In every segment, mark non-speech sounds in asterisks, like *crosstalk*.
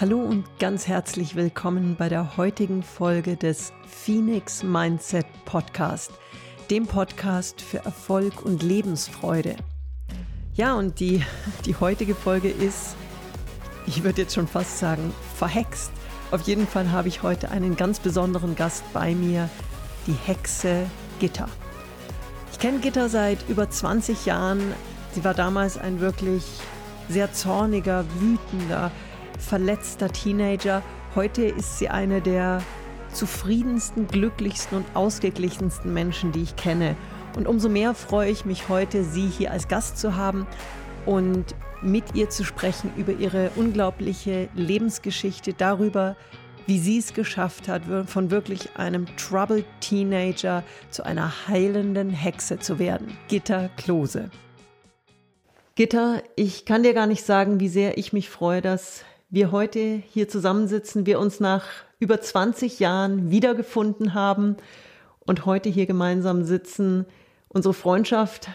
Hallo und ganz herzlich willkommen bei der heutigen Folge des Phoenix Mindset Podcast, dem Podcast für Erfolg und Lebensfreude. Ja, und die, die heutige Folge ist, ich würde jetzt schon fast sagen, verhext. Auf jeden Fall habe ich heute einen ganz besonderen Gast bei mir, die Hexe Gitter. Ich kenne Gitter seit über 20 Jahren. Sie war damals ein wirklich sehr zorniger, wütender, verletzter Teenager. Heute ist sie eine der zufriedensten, glücklichsten und ausgeglichensten Menschen, die ich kenne. Und umso mehr freue ich mich heute, Sie hier als Gast zu haben und mit ihr zu sprechen über ihre unglaubliche Lebensgeschichte, darüber, wie sie es geschafft hat, von wirklich einem Troubled Teenager zu einer heilenden Hexe zu werden. Gitter Klose. Gitter, ich kann dir gar nicht sagen, wie sehr ich mich freue, dass wir heute hier zusammensitzen, wir uns nach über 20 Jahren wiedergefunden haben und heute hier gemeinsam sitzen, unsere Freundschaft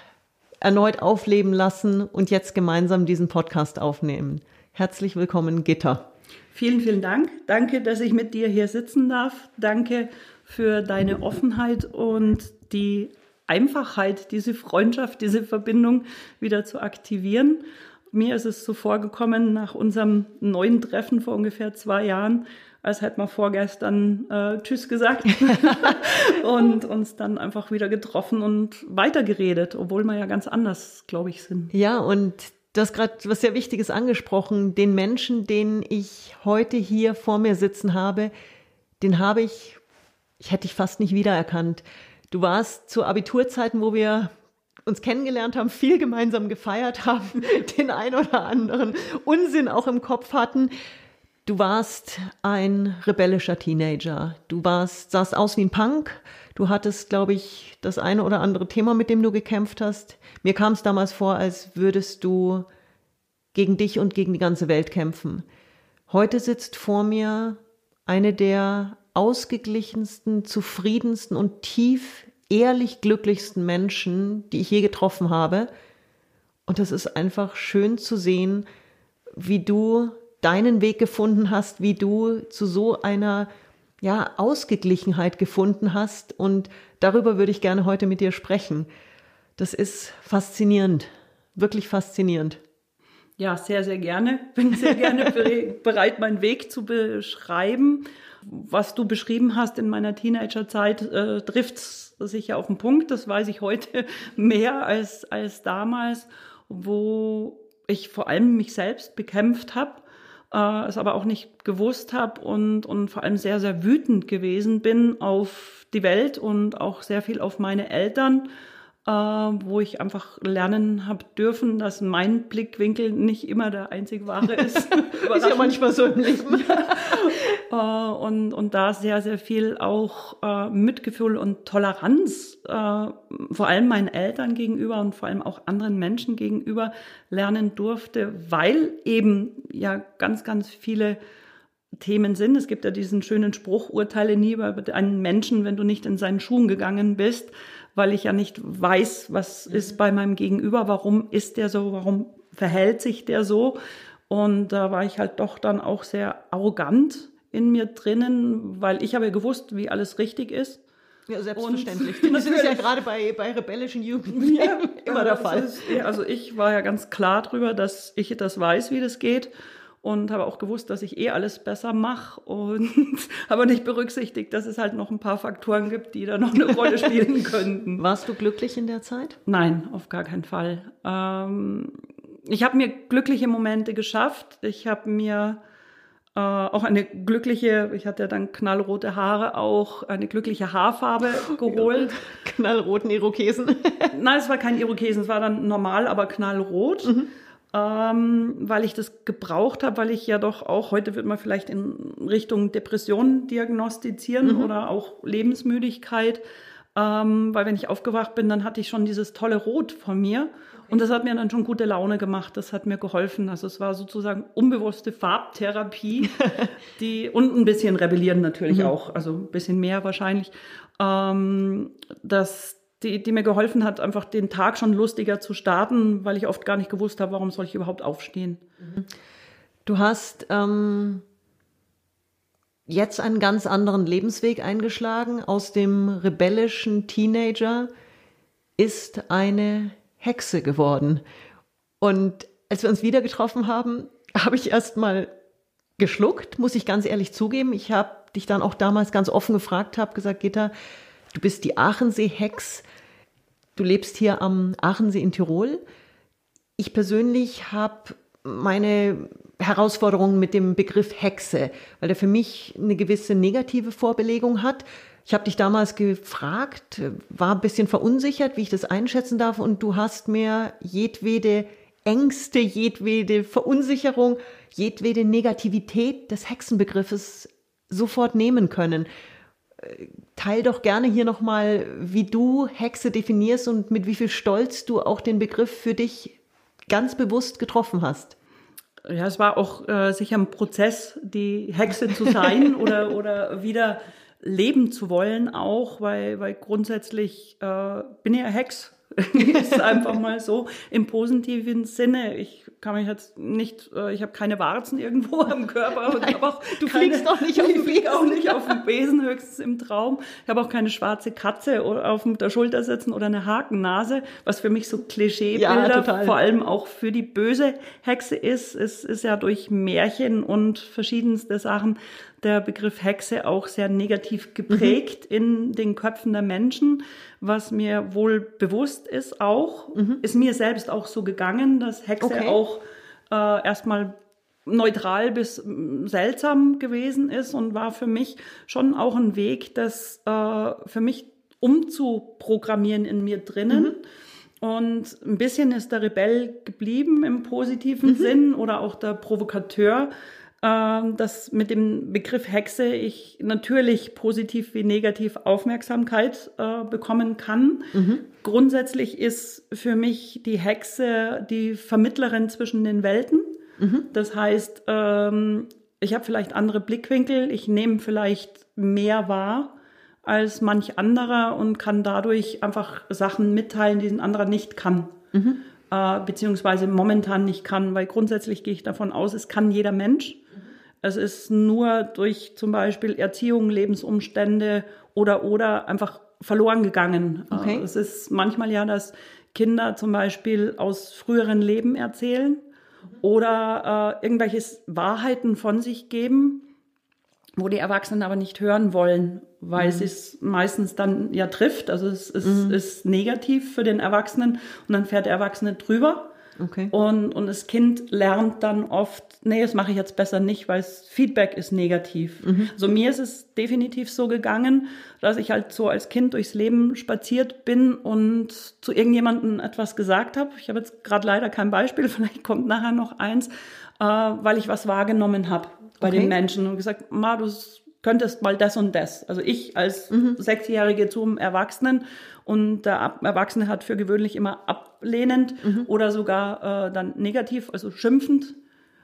erneut aufleben lassen und jetzt gemeinsam diesen Podcast aufnehmen. Herzlich willkommen, Gitter. Vielen, vielen Dank. Danke, dass ich mit dir hier sitzen darf. Danke für deine Offenheit und die Einfachheit, diese Freundschaft, diese Verbindung wieder zu aktivieren. Mir ist es so vorgekommen nach unserem neuen Treffen vor ungefähr zwei Jahren, als hätten wir vorgestern äh, Tschüss gesagt *laughs* und uns dann einfach wieder getroffen und weitergeredet, obwohl wir ja ganz anders, glaube ich, sind. Ja, und du hast gerade was sehr Wichtiges angesprochen. Den Menschen, den ich heute hier vor mir sitzen habe, den habe ich, ich hätte dich fast nicht wiedererkannt. Du warst zu Abiturzeiten, wo wir uns kennengelernt haben, viel gemeinsam gefeiert haben, *laughs* den ein oder anderen Unsinn auch im Kopf hatten. Du warst ein rebellischer Teenager. Du warst, sahst aus wie ein Punk. Du hattest, glaube ich, das eine oder andere Thema, mit dem du gekämpft hast. Mir kam es damals vor, als würdest du gegen dich und gegen die ganze Welt kämpfen. Heute sitzt vor mir eine der ausgeglichensten, zufriedensten und tief ehrlich glücklichsten Menschen, die ich je getroffen habe. Und es ist einfach schön zu sehen, wie du deinen Weg gefunden hast, wie du zu so einer ja, Ausgeglichenheit gefunden hast. Und darüber würde ich gerne heute mit dir sprechen. Das ist faszinierend, wirklich faszinierend. Ja, sehr, sehr gerne. Bin sehr gerne *laughs* bereit, meinen Weg zu beschreiben. Was du beschrieben hast in meiner Teenagerzeit, äh, trifft sicher auf den Punkt. Das weiß ich heute *laughs* mehr als, als damals, wo ich vor allem mich selbst bekämpft habe, äh, es aber auch nicht gewusst habe und, und vor allem sehr, sehr wütend gewesen bin auf die Welt und auch sehr viel auf meine Eltern äh, wo ich einfach lernen habe dürfen, dass mein Blickwinkel nicht immer der einzig wahre ist. *laughs* ist ja manchmal so im Leben. *laughs* äh, und, und da sehr, sehr viel auch äh, Mitgefühl und Toleranz, äh, vor allem meinen Eltern gegenüber und vor allem auch anderen Menschen gegenüber lernen durfte, weil eben ja ganz, ganz viele Themen sind. Es gibt ja diesen schönen Spruch, urteile nie über einen Menschen, wenn du nicht in seinen Schuhen gegangen bist weil ich ja nicht weiß, was ist mhm. bei meinem Gegenüber, warum ist der so, warum verhält sich der so. Und da war ich halt doch dann auch sehr arrogant in mir drinnen, weil ich habe ja gewusst, wie alles richtig ist. Ja, selbstverständlich. *laughs* Und das ist ja gerade bei, bei rebellischen Jugendlichen *laughs* ja, *laughs* immer der Fall. Ist, also ich war ja ganz klar drüber, dass ich das weiß, wie das geht und habe auch gewusst, dass ich eh alles besser mache und aber nicht berücksichtigt, dass es halt noch ein paar Faktoren gibt, die da noch eine Rolle spielen könnten. Warst du glücklich in der Zeit? Nein, auf gar keinen Fall. Ähm, ich habe mir glückliche Momente geschafft. Ich habe mir äh, auch eine glückliche, ich hatte ja dann knallrote Haare, auch eine glückliche Haarfarbe *laughs* geholt. *laughs* Knallroten Irokesen? *laughs* Nein, es war kein Irokesen, es war dann normal, aber knallrot. Mhm ähm, weil ich das gebraucht habe, weil ich ja doch auch, heute wird man vielleicht in Richtung Depression diagnostizieren mhm. oder auch Lebensmüdigkeit, ähm, weil wenn ich aufgewacht bin, dann hatte ich schon dieses tolle Rot von mir. Und das hat mir dann schon gute Laune gemacht, das hat mir geholfen. Also es war sozusagen unbewusste Farbtherapie, *laughs* die und ein bisschen rebellieren natürlich mhm. auch, also ein bisschen mehr wahrscheinlich, ähm, dass die, die mir geholfen hat, einfach den Tag schon lustiger zu starten, weil ich oft gar nicht gewusst habe, warum soll ich überhaupt aufstehen. Du hast ähm, jetzt einen ganz anderen Lebensweg eingeschlagen. Aus dem rebellischen Teenager ist eine Hexe geworden. Und als wir uns wieder getroffen haben, habe ich erst mal geschluckt, muss ich ganz ehrlich zugeben. Ich habe dich dann auch damals ganz offen gefragt, habe gesagt, Gitta, du bist die Aachensee-Hex, du lebst hier am Aachensee in Tirol. Ich persönlich habe meine Herausforderungen mit dem Begriff Hexe, weil der für mich eine gewisse negative Vorbelegung hat. Ich habe dich damals gefragt, war ein bisschen verunsichert, wie ich das einschätzen darf, und du hast mir jedwede Ängste, jedwede Verunsicherung, jedwede Negativität des Hexenbegriffes sofort nehmen können. Teil doch gerne hier nochmal, wie du Hexe definierst und mit wie viel Stolz du auch den Begriff für dich ganz bewusst getroffen hast. Ja, es war auch äh, sicher ein Prozess, die Hexe zu sein *laughs* oder, oder wieder leben zu wollen auch, weil, weil grundsätzlich äh, bin ich ja Hex *laughs* ist einfach mal so im positiven Sinne. Ich kann mich jetzt nicht, äh, ich habe keine Warzen irgendwo am Körper. Nein, auch du keine, fliegst doch nicht *laughs* auf dem Besen. auch nicht auf dem Besen, höchstens im Traum. Ich habe auch keine schwarze Katze auf der Schulter sitzen oder eine Hakennase, was für mich so Klischeebilder, ja, vor allem auch für die böse Hexe ist. Es ist ja durch Märchen und verschiedenste Sachen der Begriff Hexe auch sehr negativ geprägt mhm. in den Köpfen der Menschen, was mir wohl bewusst ist auch, mhm. ist mir selbst auch so gegangen, dass Hexe okay. auch äh, erstmal neutral bis seltsam gewesen ist und war für mich schon auch ein Weg, das äh, für mich umzuprogrammieren in mir drinnen. Mhm. Und ein bisschen ist der Rebell geblieben im positiven mhm. Sinn oder auch der Provokateur, dass mit dem Begriff Hexe ich natürlich positiv wie negativ Aufmerksamkeit äh, bekommen kann. Mhm. Grundsätzlich ist für mich die Hexe die Vermittlerin zwischen den Welten. Mhm. Das heißt, ähm, ich habe vielleicht andere Blickwinkel, ich nehme vielleicht mehr wahr als manch anderer und kann dadurch einfach Sachen mitteilen, die ein anderer nicht kann. Mhm. Äh, beziehungsweise momentan nicht kann, weil grundsätzlich gehe ich davon aus, es kann jeder Mensch. Es ist nur durch zum Beispiel Erziehung, Lebensumstände oder oder einfach verloren gegangen. Okay. Es ist manchmal ja, dass Kinder zum Beispiel aus früheren Leben erzählen oder äh, irgendwelche Wahrheiten von sich geben, wo die Erwachsenen aber nicht hören wollen, weil mhm. es meistens dann ja trifft. Also es, es mhm. ist negativ für den Erwachsenen und dann fährt der Erwachsene drüber. Okay. Und, und das Kind lernt dann oft, nee, das mache ich jetzt besser nicht, weil das Feedback ist negativ. Mhm. Also mir ist es definitiv so gegangen, dass ich halt so als Kind durchs Leben spaziert bin und zu irgendjemandem etwas gesagt habe. Ich habe jetzt gerade leider kein Beispiel, *laughs* vielleicht kommt nachher noch eins, äh, weil ich was wahrgenommen habe bei okay. den Menschen und gesagt, Ma, du könntest mal das und das. Also ich als mhm. Sechsjährige zum Erwachsenen und der Erwachsene hat für gewöhnlich immer ablehnend mhm. oder sogar äh, dann negativ, also schimpfend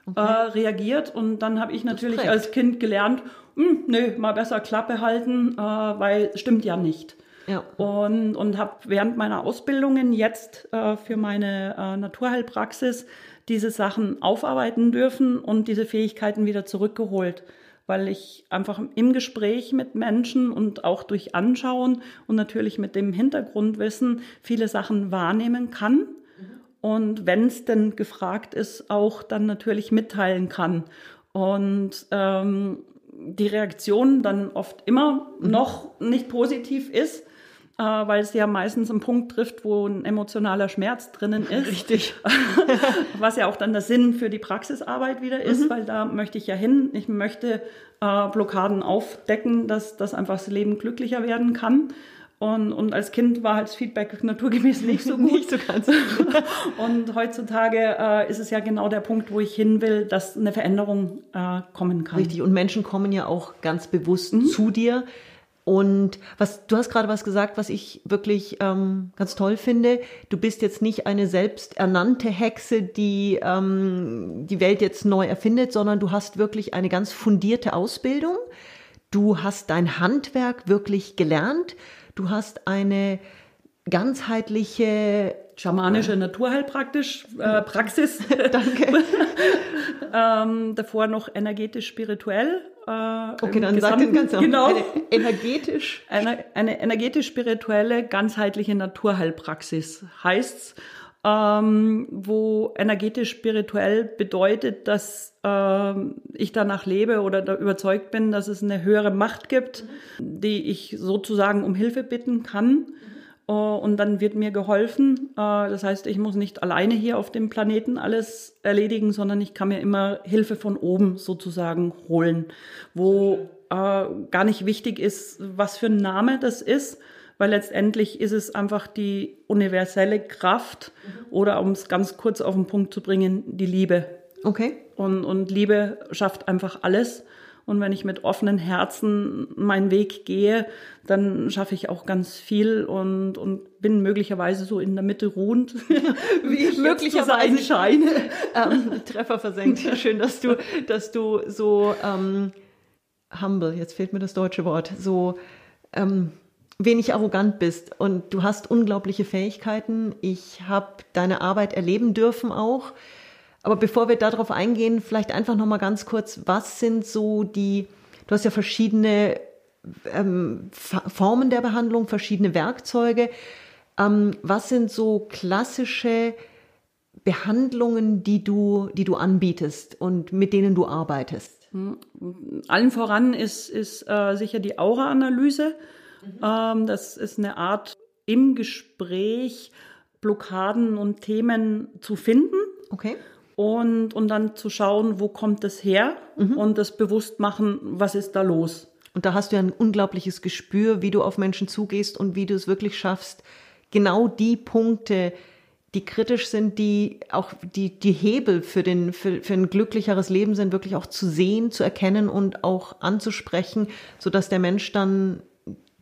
okay. äh, reagiert. Und dann habe ich natürlich als Kind gelernt, hm, nö, mal besser Klappe halten, äh, weil stimmt ja nicht. Ja. Und, und habe während meiner Ausbildungen jetzt äh, für meine äh, Naturheilpraxis diese Sachen aufarbeiten dürfen und diese Fähigkeiten wieder zurückgeholt weil ich einfach im Gespräch mit Menschen und auch durch Anschauen und natürlich mit dem Hintergrundwissen viele Sachen wahrnehmen kann. Und wenn es denn gefragt ist, auch dann natürlich mitteilen kann. Und ähm, die Reaktion dann oft immer noch nicht positiv ist, äh, weil es ja meistens einen Punkt trifft, wo ein emotionaler Schmerz drinnen ist. Richtig. *laughs* Was ja auch dann der Sinn für die Praxisarbeit wieder ist, mhm. weil da möchte ich ja hin. Ich möchte äh, Blockaden aufdecken, dass, dass einfach das Leben glücklicher werden kann. Und, und als Kind war halt das Feedback naturgemäß *laughs* nicht so gut. nicht so ganz. *laughs* und heutzutage äh, ist es ja genau der Punkt, wo ich hin will, dass eine Veränderung äh, kommen kann. Richtig. Und Menschen kommen ja auch ganz bewusst mhm. zu dir und was du hast gerade was gesagt, was ich wirklich ähm, ganz toll finde. Du bist jetzt nicht eine selbsternannte Hexe, die ähm, die Welt jetzt neu erfindet, sondern du hast wirklich eine ganz fundierte Ausbildung. Du hast dein Handwerk wirklich gelernt. Du hast eine ganzheitliche schamanische Naturheilpraktisch äh, Praxis. *laughs* Danke. *laughs* ähm, davor noch energetisch spirituell. Äh, okay, dann sag den ganz genau. Eine energetisch. Eine, eine energetisch spirituelle ganzheitliche Naturheilpraxis heißt's ähm, wo energetisch spirituell bedeutet, dass ähm, ich danach lebe oder da überzeugt bin, dass es eine höhere Macht gibt, mhm. die ich sozusagen um Hilfe bitten kann. Uh, und dann wird mir geholfen. Uh, das heißt, ich muss nicht alleine hier auf dem Planeten alles erledigen, sondern ich kann mir immer Hilfe von oben sozusagen holen, wo uh, gar nicht wichtig ist, was für ein Name das ist, weil letztendlich ist es einfach die universelle Kraft mhm. oder um es ganz kurz auf den Punkt zu bringen, die Liebe. Okay. Und, und Liebe schafft einfach alles. Und wenn ich mit offenen Herzen meinen Weg gehe, dann schaffe ich auch ganz viel und, und bin möglicherweise so in der Mitte ruhend, *laughs* wie ich möglicherweise scheine. *laughs* ähm, Treffer versenkt. Schön, dass du, dass du so ähm, humble, jetzt fehlt mir das deutsche Wort, so ähm, wenig arrogant bist und du hast unglaubliche Fähigkeiten. Ich habe deine Arbeit erleben dürfen auch. Aber bevor wir darauf eingehen, vielleicht einfach noch mal ganz kurz, was sind so die, du hast ja verschiedene ähm, Formen der Behandlung, verschiedene Werkzeuge. Ähm, was sind so klassische Behandlungen, die du, die du anbietest und mit denen du arbeitest? Hm. Allen voran ist, ist äh, sicher die Aura-Analyse. Mhm. Ähm, das ist eine Art im Gespräch Blockaden und Themen zu finden. Okay. Und, und dann zu schauen, wo kommt das her mhm. und das bewusst machen, was ist da los. Und da hast du ja ein unglaubliches Gespür, wie du auf Menschen zugehst und wie du es wirklich schaffst, genau die Punkte, die kritisch sind, die auch die, die Hebel für, den, für, für ein glücklicheres Leben sind, wirklich auch zu sehen, zu erkennen und auch anzusprechen, sodass der Mensch dann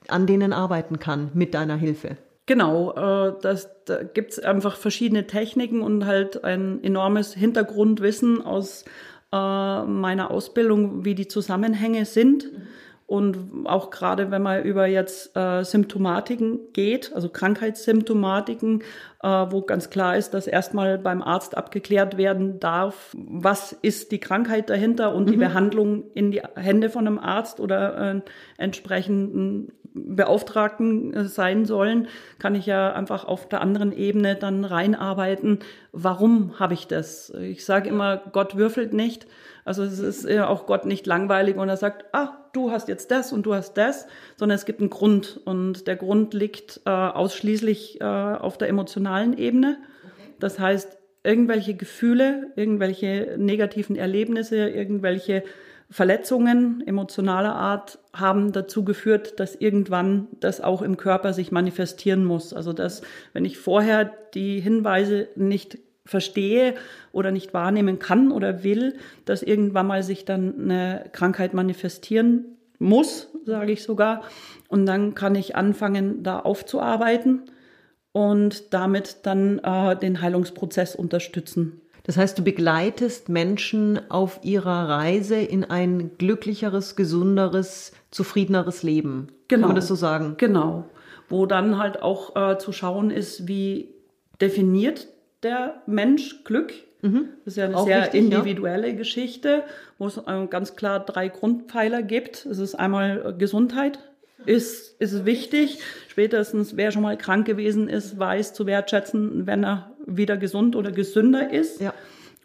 an denen arbeiten kann mit deiner Hilfe. Genau, äh, das, da gibt es einfach verschiedene Techniken und halt ein enormes Hintergrundwissen aus äh, meiner Ausbildung, wie die Zusammenhänge sind. Und auch gerade wenn man über jetzt äh, Symptomatiken geht, also Krankheitssymptomatiken, äh, wo ganz klar ist, dass erstmal beim Arzt abgeklärt werden darf, was ist die Krankheit dahinter und mhm. die Behandlung in die Hände von einem Arzt oder äh, entsprechenden Beauftragten äh, sein sollen, kann ich ja einfach auf der anderen Ebene dann reinarbeiten. Warum habe ich das? Ich sage immer, Gott würfelt nicht. Also es ist ja auch Gott nicht langweilig und er sagt, ah, du hast jetzt das und du hast das, sondern es gibt einen Grund und der Grund liegt äh, ausschließlich äh, auf der emotionalen Ebene. Das heißt, irgendwelche Gefühle, irgendwelche negativen Erlebnisse, irgendwelche Verletzungen emotionaler Art haben dazu geführt, dass irgendwann das auch im Körper sich manifestieren muss. Also dass, wenn ich vorher die Hinweise nicht verstehe oder nicht wahrnehmen kann oder will, dass irgendwann mal sich dann eine Krankheit manifestieren muss, sage ich sogar. Und dann kann ich anfangen, da aufzuarbeiten und damit dann äh, den Heilungsprozess unterstützen. Das heißt, du begleitest Menschen auf ihrer Reise in ein glücklicheres, gesunderes, zufriedeneres Leben. Genau. Kann man das so sagen? Genau. Wo dann halt auch äh, zu schauen ist, wie definiert der Mensch Glück? Mhm. Das ist ja eine auch sehr richtig, individuelle ja. Geschichte, wo es äh, ganz klar drei Grundpfeiler gibt. Es ist einmal Gesundheit, ist, ist wichtig. Spätestens, wer schon mal krank gewesen ist, weiß zu wertschätzen, wenn er wieder gesund oder gesünder ist. Ja.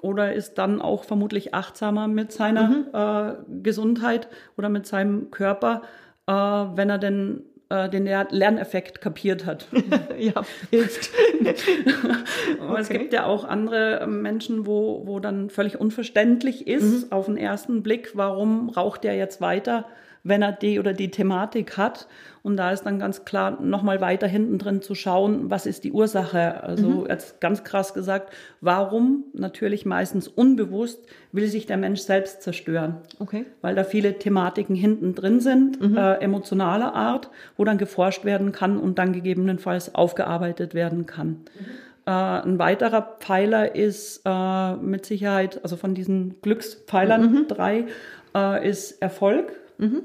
Oder ist dann auch vermutlich achtsamer mit seiner mhm. äh, Gesundheit oder mit seinem Körper, äh, wenn er denn äh, den Lerneffekt kapiert hat. *laughs* ja, hilft. *laughs* okay. Es gibt ja auch andere Menschen, wo, wo dann völlig unverständlich ist mhm. auf den ersten Blick, warum raucht der jetzt weiter? Wenn er die oder die Thematik hat. Und da ist dann ganz klar nochmal weiter hinten drin zu schauen, was ist die Ursache. Also mhm. jetzt ganz krass gesagt, warum, natürlich meistens unbewusst, will sich der Mensch selbst zerstören. Okay. Weil da viele Thematiken hinten drin sind, mhm. äh, emotionaler Art, wo dann geforscht werden kann und dann gegebenenfalls aufgearbeitet werden kann. Mhm. Äh, ein weiterer Pfeiler ist äh, mit Sicherheit, also von diesen Glückspfeilern mhm. drei, äh, ist Erfolg. Mhm.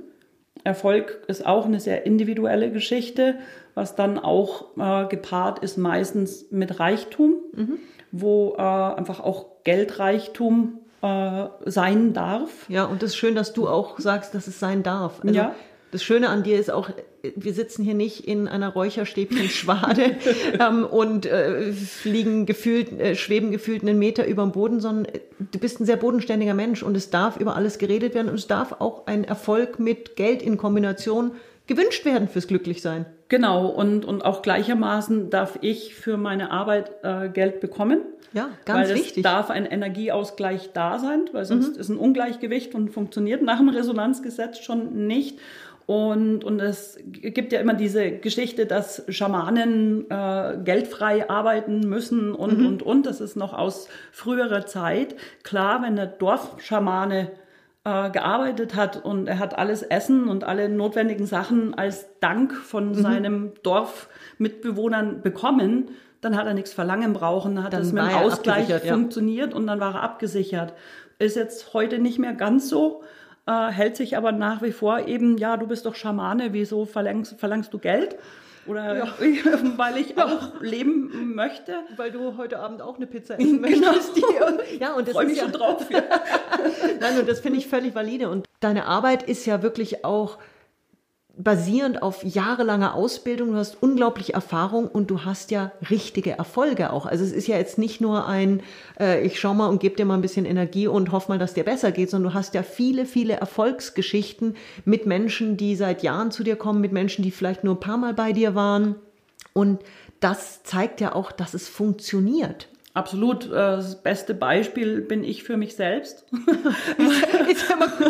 Erfolg ist auch eine sehr individuelle Geschichte, was dann auch äh, gepaart ist meistens mit Reichtum, mhm. wo äh, einfach auch Geldreichtum äh, sein darf. Ja, und es ist schön, dass du auch sagst, dass es sein darf. Also ja. Das Schöne an dir ist auch, wir sitzen hier nicht in einer Räucherstäbchen-Schwade *laughs* ähm, und äh, fliegen gefühlt, äh, schweben gefühlt einen Meter über dem Boden, sondern äh, du bist ein sehr bodenständiger Mensch und es darf über alles geredet werden und es darf auch ein Erfolg mit Geld in Kombination gewünscht werden fürs Glücklichsein. Genau, und, und auch gleichermaßen darf ich für meine Arbeit äh, Geld bekommen. Ja, ganz weil wichtig. Es darf ein Energieausgleich da sein, weil sonst mhm. ist ein Ungleichgewicht und funktioniert nach dem Resonanzgesetz schon nicht. Und, und es gibt ja immer diese Geschichte, dass Schamanen äh, geldfrei arbeiten müssen und, mhm. und, und. Das ist noch aus früherer Zeit. Klar, wenn der Dorfschamane äh, gearbeitet hat und er hat alles Essen und alle notwendigen Sachen als Dank von mhm. seinem Dorfmitbewohnern bekommen, dann hat er nichts verlangen brauchen, dann hat dann es mit dem Ausgleich funktioniert ja. und dann war er abgesichert. Ist jetzt heute nicht mehr ganz so, äh, hält sich aber nach wie vor eben, ja, du bist doch Schamane, wieso verlangst, verlangst du Geld? Oder ja. *laughs* weil ich ja. auch leben möchte. Weil du heute Abend auch eine Pizza *laughs* essen genau. möchtest. *laughs* Die, ja, und das Freu mich ja, schon drauf. Nein, und das finde ich völlig valide. Und deine Arbeit ist ja wirklich auch basierend auf jahrelanger Ausbildung, du hast unglaublich Erfahrung und du hast ja richtige Erfolge auch. Also es ist ja jetzt nicht nur ein, äh, ich schau mal und gebe dir mal ein bisschen Energie und hoffe mal, dass dir besser geht, sondern du hast ja viele, viele Erfolgsgeschichten mit Menschen, die seit Jahren zu dir kommen, mit Menschen, die vielleicht nur ein paar Mal bei dir waren. Und das zeigt ja auch, dass es funktioniert. Absolut. Äh, das beste Beispiel bin ich für mich selbst. *laughs*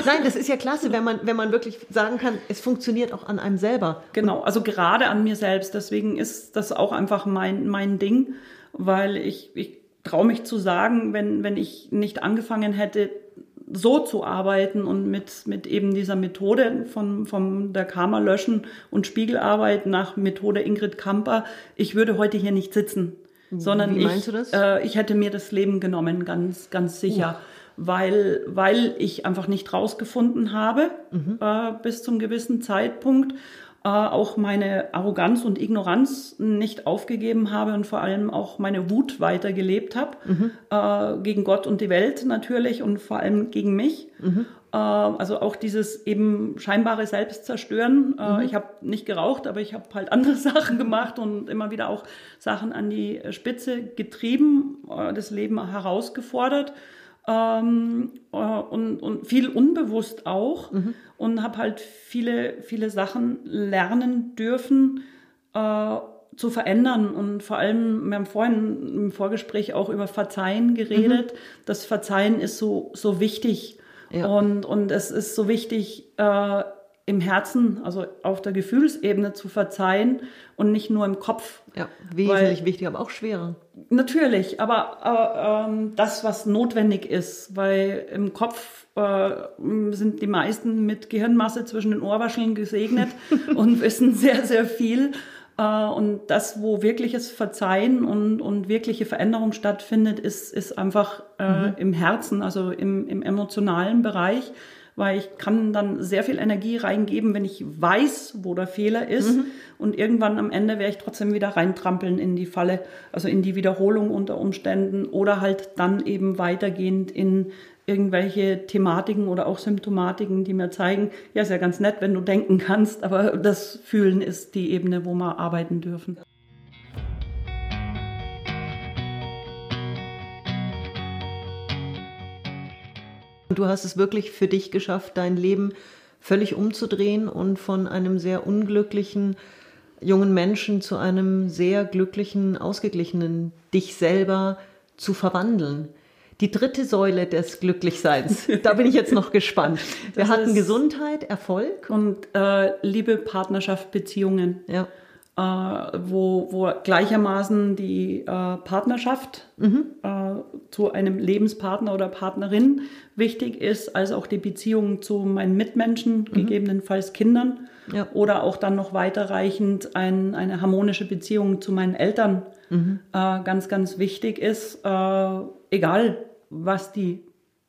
Nein, das ist ja klasse, wenn man, wenn man wirklich sagen kann, es funktioniert auch an einem selber. Genau, also gerade an mir selbst. Deswegen ist das auch einfach mein, mein Ding, weil ich, ich traue mich zu sagen, wenn, wenn ich nicht angefangen hätte, so zu arbeiten und mit, mit eben dieser Methode von, von der Karma löschen und Spiegelarbeit nach Methode Ingrid Kamper, ich würde heute hier nicht sitzen sondern Wie meinst ich, du das? Äh, ich hätte mir das Leben genommen, ganz, ganz sicher. Uh. Weil, weil ich einfach nicht rausgefunden habe mhm. äh, bis zum gewissen Zeitpunkt, äh, auch meine Arroganz und Ignoranz nicht aufgegeben habe und vor allem auch meine Wut weitergelebt habe, mhm. äh, gegen Gott und die Welt natürlich und vor allem gegen mich. Mhm. Äh, also auch dieses eben scheinbare Selbstzerstören. Äh, mhm. Ich habe nicht geraucht, aber ich habe halt *laughs* andere Sachen gemacht und immer wieder auch Sachen an die Spitze getrieben, äh, das Leben herausgefordert ähm, und, und viel unbewusst auch mhm. und habe halt viele, viele Sachen lernen dürfen zu verändern und vor allem, wir haben vorhin im Vorgespräch auch über Verzeihen geredet. Mhm. Das Verzeihen ist so, so wichtig ja. Und, und es ist so wichtig, äh, im Herzen, also auf der Gefühlsebene zu verzeihen und nicht nur im Kopf. Ja, wesentlich wichtig, aber auch schwerer. Natürlich, aber, aber ähm, das, was notwendig ist, weil im Kopf äh, sind die meisten mit Gehirnmasse zwischen den Ohrwascheln gesegnet *laughs* und wissen sehr, sehr viel. Äh, und das, wo wirkliches Verzeihen und, und wirkliche Veränderung stattfindet, ist, ist einfach äh, mhm. im Herzen, also im, im emotionalen Bereich, weil ich kann dann sehr viel Energie reingeben, wenn ich weiß, wo der Fehler ist. Mhm. Und irgendwann am Ende werde ich trotzdem wieder reintrampeln in die Falle, also in die Wiederholung unter Umständen oder halt dann eben weitergehend in irgendwelche Thematiken oder auch Symptomatiken, die mir zeigen, ja, ist ja ganz nett, wenn du denken kannst, aber das Fühlen ist die Ebene, wo wir arbeiten dürfen. Du hast es wirklich für dich geschafft, dein Leben völlig umzudrehen und von einem sehr unglücklichen jungen Menschen zu einem sehr glücklichen, ausgeglichenen dich selber zu verwandeln die dritte Säule des Glücklichseins. Da bin ich jetzt noch gespannt. *laughs* Wir das hatten Gesundheit, Erfolg. Und äh, Liebe, Partnerschaft, Beziehungen. Ja. Äh, wo, wo gleichermaßen die äh, Partnerschaft mhm. äh, zu einem Lebenspartner oder Partnerin wichtig ist, als auch die Beziehung zu meinen Mitmenschen, mhm. gegebenenfalls Kindern. Ja. Oder auch dann noch weiterreichend ein, eine harmonische Beziehung zu meinen Eltern mhm. Äh, ganz, ganz wichtig ist. Äh, egal, was die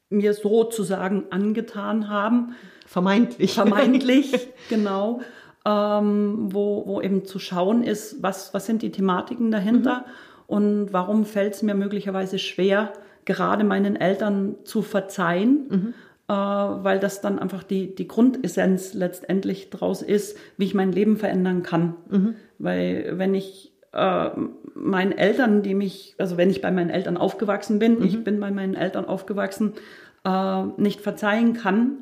mir sozusagen angetan haben. Vermeintlich. Vermeintlich, *laughs* genau. ähm, wo, wo eben zu schauen ist, was, was sind die Thematiken dahinter mhm. und warum fällt es mir möglicherweise schwer, gerade meinen Eltern zu verzeihen. Mhm. Äh, weil das dann einfach die, die Grundessenz letztendlich draus ist, wie ich mein Leben verändern kann. Mhm. Weil wenn ich äh, meinen Eltern, die mich, also wenn ich bei meinen Eltern aufgewachsen bin, mhm. ich bin bei meinen Eltern aufgewachsen, äh, nicht verzeihen kann,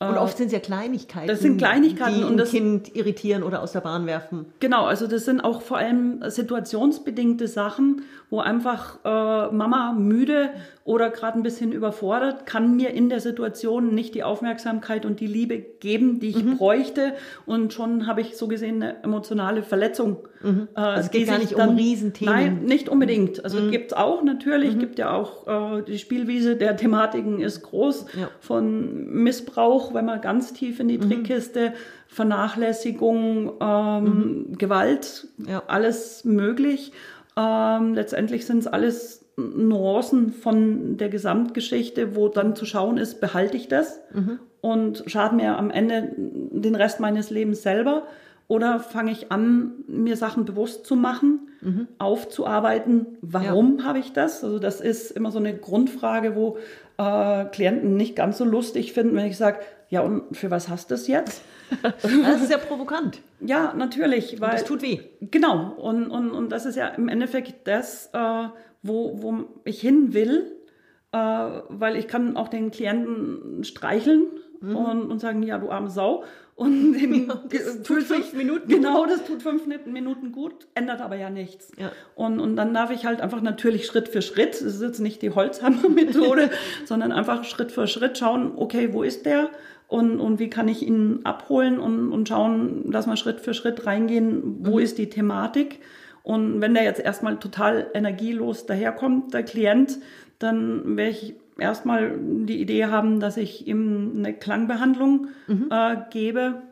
und äh, oft sind es ja Kleinigkeiten. Das sind Kleinigkeiten die und das Kind irritieren oder aus der Bahn werfen. Genau, also das sind auch vor allem situationsbedingte Sachen, wo einfach äh, Mama müde oder gerade ein bisschen überfordert, kann mir in der Situation nicht die Aufmerksamkeit und die Liebe geben, die ich mhm. bräuchte. Und schon habe ich so gesehen eine emotionale Verletzung. Mhm. Äh, also es geht gar nicht dann, um Riesenthemen. Nein, nicht unbedingt. Also mhm. gibt es auch natürlich, mhm. gibt ja auch äh, die Spielwiese der Thematiken ist groß ja. von Missbrauch, wenn man ganz tief in die mhm. Trickkiste, Vernachlässigung, ähm, mhm. Gewalt, ja. alles möglich. Ähm, letztendlich sind es alles Nuancen von der Gesamtgeschichte, wo dann zu schauen ist, behalte ich das mhm. und schade mir am Ende den Rest meines Lebens selber oder fange ich an, mir Sachen bewusst zu machen, mhm. aufzuarbeiten, warum ja. habe ich das? Also das ist immer so eine Grundfrage, wo äh, Klienten nicht ganz so lustig finden, wenn ich sage, ja und für was hast du es jetzt? *laughs* Das ist ja provokant. Ja, natürlich. Weil, und das tut weh. Genau. Und, und, und das ist ja im Endeffekt das, äh, wo, wo ich hin will, äh, weil ich kann auch den Klienten streicheln mhm. und, und sagen, ja, du arme Sau. Und *laughs* ja, das tut fünf Minuten. Genau, das tut fünf Minuten gut, ändert aber ja nichts. Ja. Und, und dann darf ich halt einfach natürlich Schritt für Schritt, das ist jetzt nicht die Holzhammer-Methode, *laughs* sondern einfach Schritt für Schritt schauen, okay, wo ist der? und, und wie kann ich ihn abholen und, und schauen, dass wir Schritt für Schritt reingehen, wo mhm. ist die Thematik. Und wenn der jetzt erstmal total energielos daherkommt, der Klient, dann werde ich erstmal die Idee haben, dass ich ihm eine Klangbehandlung mhm. äh, gebe,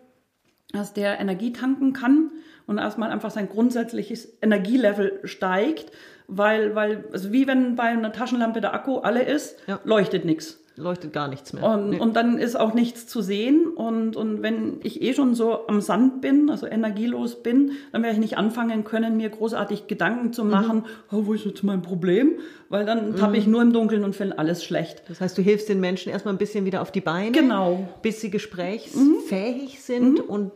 dass der Energie tanken kann und erstmal einfach sein grundsätzliches Energielevel steigt, weil, weil also wie wenn bei einer Taschenlampe der Akku alle ist, ja. leuchtet nichts leuchtet gar nichts mehr. Und, nee. und dann ist auch nichts zu sehen. Und, und wenn ich eh schon so am Sand bin, also energielos bin, dann werde ich nicht anfangen können, mir großartig Gedanken zu machen, mhm. oh, wo ist jetzt mein Problem? Weil dann mhm. tappe ich nur im Dunkeln und finde alles schlecht. Das heißt, du hilfst den Menschen erstmal ein bisschen wieder auf die Beine, genau. bis sie gesprächsfähig mhm. sind mhm. und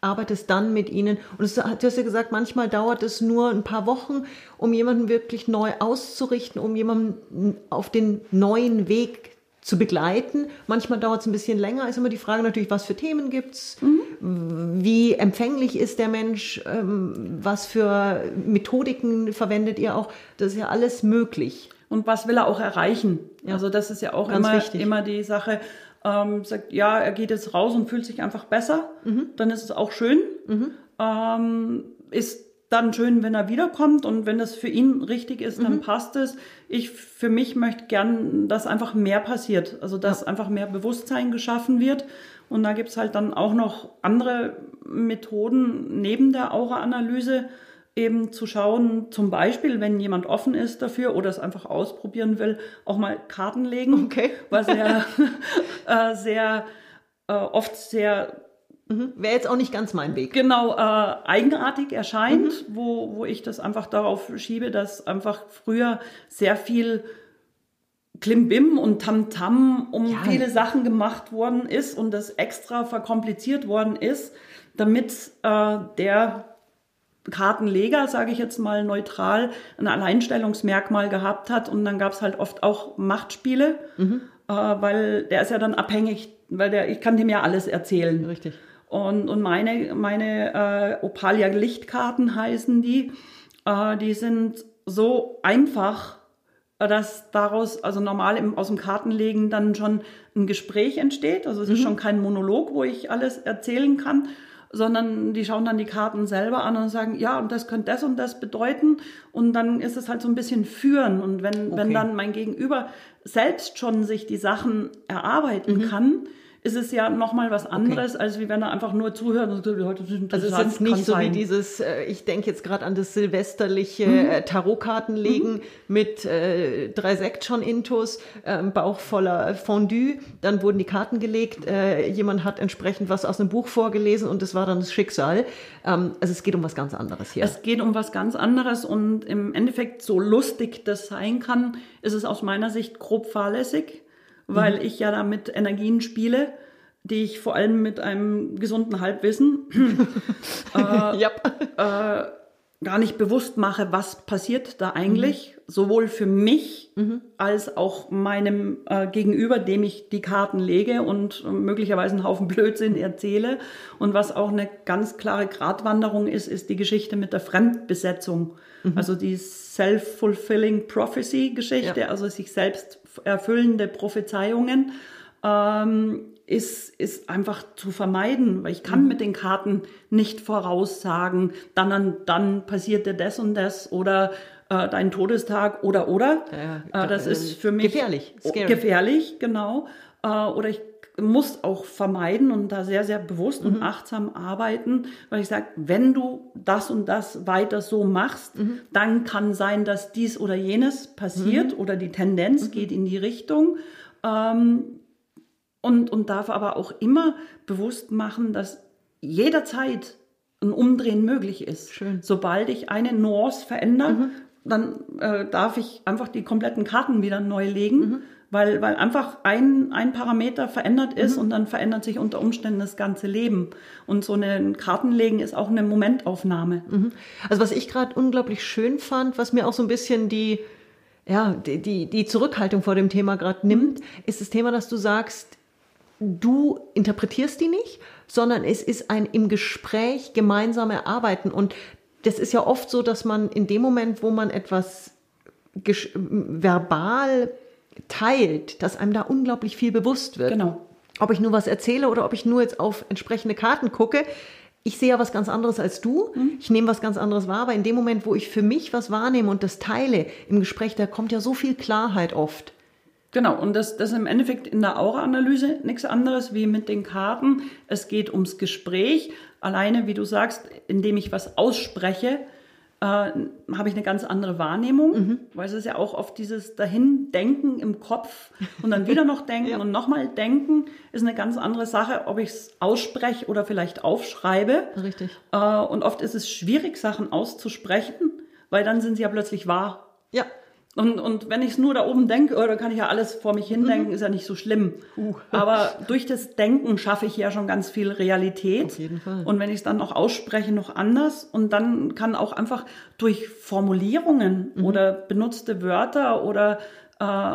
arbeitest dann mit ihnen. Und es, du hast ja gesagt, manchmal dauert es nur ein paar Wochen, um jemanden wirklich neu auszurichten, um jemanden auf den neuen Weg zu begleiten. Manchmal dauert es ein bisschen länger. Ist immer die Frage natürlich, was für Themen gibt's, mhm. wie empfänglich ist der Mensch, ähm, was für Methodiken verwendet ihr auch. Das ist ja alles möglich. Und was will er auch erreichen? Ja. Also das ist ja auch immer, immer die Sache. Ähm, sagt, ja, er geht jetzt raus und fühlt sich einfach besser, mhm. dann ist es auch schön. Mhm. Ähm, ist dann schön, wenn er wiederkommt und wenn das für ihn richtig ist, dann mhm. passt es. Ich für mich möchte gern, dass einfach mehr passiert, also dass ja. einfach mehr Bewusstsein geschaffen wird. Und da gibt's halt dann auch noch andere Methoden neben der Aura-Analyse, eben zu schauen, zum Beispiel, wenn jemand offen ist dafür oder es einfach ausprobieren will, auch mal Karten legen, okay. was ja *laughs* *laughs* äh, sehr äh, oft sehr Mhm. Wäre jetzt auch nicht ganz mein Weg. Genau, äh, eigenartig erscheint, mhm. wo, wo ich das einfach darauf schiebe, dass einfach früher sehr viel Klimbim und Tamtam um ja. viele Sachen gemacht worden ist und das extra verkompliziert worden ist, damit äh, der Kartenleger, sage ich jetzt mal neutral, ein Alleinstellungsmerkmal gehabt hat und dann gab es halt oft auch Machtspiele, mhm. äh, weil der ist ja dann abhängig, weil der, ich kann dem ja alles erzählen. Richtig. Und, und meine, meine äh, Opalia Lichtkarten heißen die. Äh, die sind so einfach, dass daraus, also normal im, aus dem Kartenlegen dann schon ein Gespräch entsteht. Also es mhm. ist schon kein Monolog, wo ich alles erzählen kann, sondern die schauen dann die Karten selber an und sagen, ja, und das könnte das und das bedeuten. Und dann ist es halt so ein bisschen führen. Und wenn, okay. wenn dann mein Gegenüber selbst schon sich die Sachen erarbeiten mhm. kann, ist es ja nochmal was anderes, okay. als wie wenn er einfach nur zuhört und sagt, heute sind Also es ist jetzt nicht so sein. wie dieses, äh, ich denke jetzt gerade an das silvesterliche mhm. äh, Tarotkartenlegen mhm. mit äh, drei Sekt schon intus, äh, Bauch voller Fondue, dann wurden die Karten gelegt, äh, jemand hat entsprechend was aus einem Buch vorgelesen und das war dann das Schicksal. Ähm, also es geht um was ganz anderes hier. Es geht um was ganz anderes und im Endeffekt so lustig das sein kann, ist es aus meiner Sicht grob fahrlässig weil mhm. ich ja da mit Energien spiele, die ich vor allem mit einem gesunden Halbwissen *laughs* äh, yep. äh, gar nicht bewusst mache, was passiert da eigentlich, mhm. sowohl für mich mhm. als auch meinem äh, Gegenüber, dem ich die Karten lege und äh, möglicherweise einen Haufen *laughs* Blödsinn erzähle. Und was auch eine ganz klare Gratwanderung ist, ist die Geschichte mit der Fremdbesetzung. Mhm. Also die Self-Fulfilling Prophecy-Geschichte, ja. also sich selbst erfüllende Prophezeiungen, ähm, ist, ist einfach zu vermeiden, weil ich kann mhm. mit den Karten nicht voraussagen, dann, dann, dann passiert dir das und das oder äh, dein Todestag oder oder. Ja, äh, das äh, ist für mich gefährlich. Scary. Gefährlich, genau. Äh, oder ich muss auch vermeiden und da sehr, sehr bewusst mhm. und achtsam arbeiten, weil ich sage, wenn du das und das weiter so machst, mhm. dann kann sein, dass dies oder jenes passiert mhm. oder die Tendenz mhm. geht in die Richtung. Ähm, und, und darf aber auch immer bewusst machen, dass jederzeit ein Umdrehen möglich ist. Schön. Sobald ich eine Nuance verändere, mhm. dann äh, darf ich einfach die kompletten Karten wieder neu legen mhm weil, weil einfach ein, ein Parameter verändert ist mhm. und dann verändert sich unter Umständen das ganze Leben. Und so ein Kartenlegen ist auch eine Momentaufnahme. Mhm. Also was ich gerade unglaublich schön fand, was mir auch so ein bisschen die, ja, die, die, die Zurückhaltung vor dem Thema gerade nimmt, mhm. ist das Thema, dass du sagst, du interpretierst die nicht, sondern es ist ein im Gespräch gemeinsam erarbeiten. Und das ist ja oft so, dass man in dem Moment, wo man etwas verbal teilt, dass einem da unglaublich viel bewusst wird. Genau. Ob ich nur was erzähle oder ob ich nur jetzt auf entsprechende Karten gucke, ich sehe ja was ganz anderes als du. Mhm. Ich nehme was ganz anderes wahr, aber in dem Moment, wo ich für mich was wahrnehme und das teile im Gespräch, da kommt ja so viel Klarheit oft. Genau, und das, das ist im Endeffekt in der Aura-Analyse nichts anderes wie mit den Karten. Es geht ums Gespräch. Alleine, wie du sagst, indem ich was ausspreche, äh, habe ich eine ganz andere Wahrnehmung, mhm. weil es ist ja auch oft dieses Dahin-Denken im Kopf und dann wieder noch *laughs* denken ja. und nochmal denken, ist eine ganz andere Sache, ob ich es ausspreche oder vielleicht aufschreibe. Richtig. Äh, und oft ist es schwierig, Sachen auszusprechen, weil dann sind sie ja plötzlich wahr. Ja. Und, und wenn ich es nur da oben denke, oh, dann kann ich ja alles vor mich hindenken, mhm. ist ja nicht so schlimm. Uh. Aber *laughs* durch das Denken schaffe ich ja schon ganz viel Realität. Auf jeden Fall. Und wenn ich es dann noch ausspreche, noch anders. Und dann kann auch einfach durch Formulierungen mhm. oder benutzte Wörter oder äh,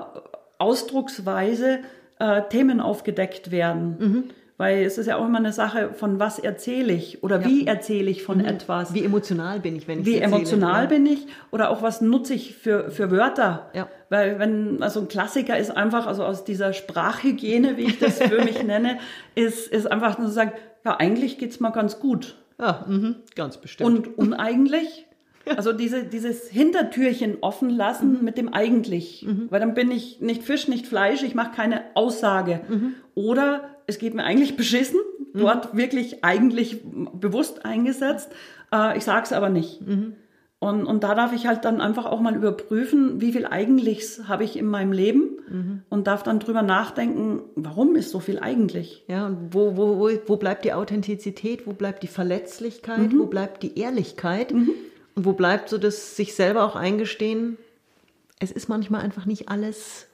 Ausdrucksweise äh, Themen aufgedeckt werden. Mhm. Weil es ist ja auch immer eine Sache von was erzähle ich oder ja. wie erzähle ich von mhm. etwas. Wie emotional bin ich, wenn ich Wie erzähle, emotional ja. bin ich oder auch was nutze ich für, für Wörter. Ja. Weil wenn, also ein Klassiker ist einfach, also aus dieser Sprachhygiene, wie ich das für mich *laughs* nenne, ist, ist einfach nur zu sagen, ja, eigentlich geht's mal ganz gut. Ja, mh, ganz bestimmt. Und uneigentlich? Also diese, dieses Hintertürchen offen lassen mhm. mit dem eigentlich. Mhm. Weil dann bin ich nicht Fisch, nicht Fleisch, ich mache keine Aussage. Mhm. Oder es geht mir eigentlich beschissen, mhm. dort wirklich eigentlich bewusst eingesetzt. Äh, ich sage es aber nicht. Mhm. Und, und da darf ich halt dann einfach auch mal überprüfen, wie viel Eigentlichs habe ich in meinem Leben mhm. und darf dann drüber nachdenken, warum ist so viel eigentlich? Ja, und wo, wo, wo, wo bleibt die Authentizität, wo bleibt die Verletzlichkeit, mhm. wo bleibt die Ehrlichkeit mhm. Und wo bleibt so das sich selber auch eingestehen, es ist manchmal einfach nicht alles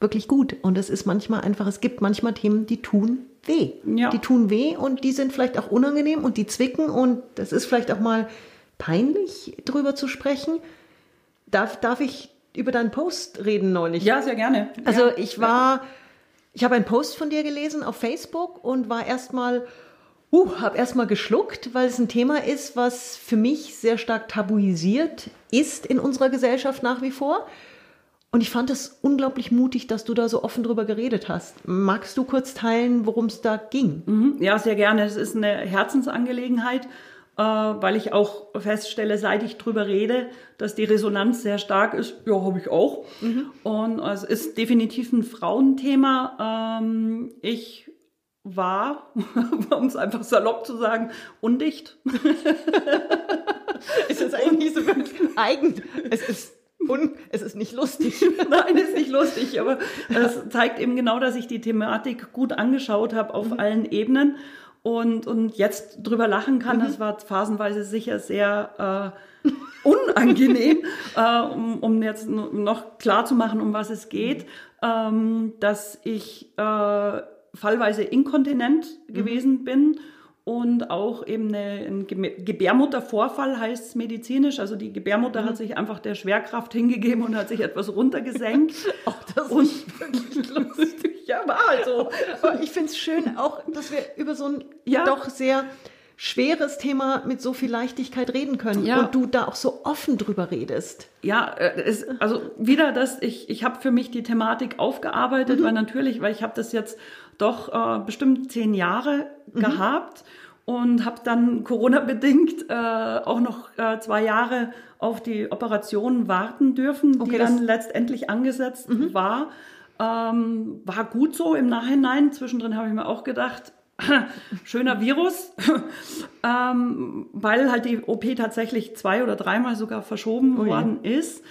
wirklich gut. Und es ist manchmal einfach, es gibt manchmal Themen, die tun weh. Ja. Die tun weh und die sind vielleicht auch unangenehm und die zwicken und das ist vielleicht auch mal peinlich, drüber zu sprechen. Darf, darf ich über deinen Post reden neulich? Ja, sehr gerne. Also ja. ich war, ich habe einen Post von dir gelesen auf Facebook und war erstmal, uh, habe erstmal geschluckt, weil es ein Thema ist, was für mich sehr stark tabuisiert ist in unserer Gesellschaft nach wie vor. Und ich fand es unglaublich mutig, dass du da so offen drüber geredet hast. Magst du kurz teilen, worum es da ging? Mhm. Ja, sehr gerne. Es ist eine Herzensangelegenheit, äh, weil ich auch feststelle, seit ich drüber rede, dass die Resonanz sehr stark ist. Ja, habe ich auch. Mhm. Und es ist definitiv ein Frauenthema. Ähm, ich war, *laughs* um es einfach salopp zu sagen, undicht. *laughs* es ist eigentlich so eigen. Es ist und es ist nicht lustig. *laughs* Nein, es ist nicht lustig, aber es zeigt eben genau, dass ich die Thematik gut angeschaut habe auf mhm. allen Ebenen und, und jetzt drüber lachen kann. Mhm. Das war phasenweise sicher sehr äh, unangenehm, äh, um, um jetzt noch klar zu machen, um was es geht, ähm, dass ich äh, fallweise inkontinent mhm. gewesen bin und auch eben eine, ein Gebärmuttervorfall heißt es medizinisch. Also die Gebärmutter mhm. hat sich einfach der Schwerkraft hingegeben und hat sich etwas runtergesenkt. *laughs* Auch das und ist *laughs* wirklich lustig. *laughs* Ja, war also. Aber ich finde es schön auch, dass wir über so ein ja. doch sehr schweres Thema mit so viel Leichtigkeit reden können ja. und du da auch so offen drüber redest. Ja, äh, es, also wieder das, ich, ich habe für mich die Thematik aufgearbeitet, mhm. weil natürlich, weil ich habe das jetzt doch äh, bestimmt zehn Jahre mhm. gehabt und habe dann Corona-bedingt äh, auch noch äh, zwei Jahre auf die Operation warten dürfen, okay, die dann letztendlich angesetzt mhm. war. Ähm, war gut so im Nachhinein. Zwischendrin habe ich mir auch gedacht, *laughs* schöner Virus, *laughs* ähm, weil halt die OP tatsächlich zwei oder dreimal sogar verschoben oh worden ist.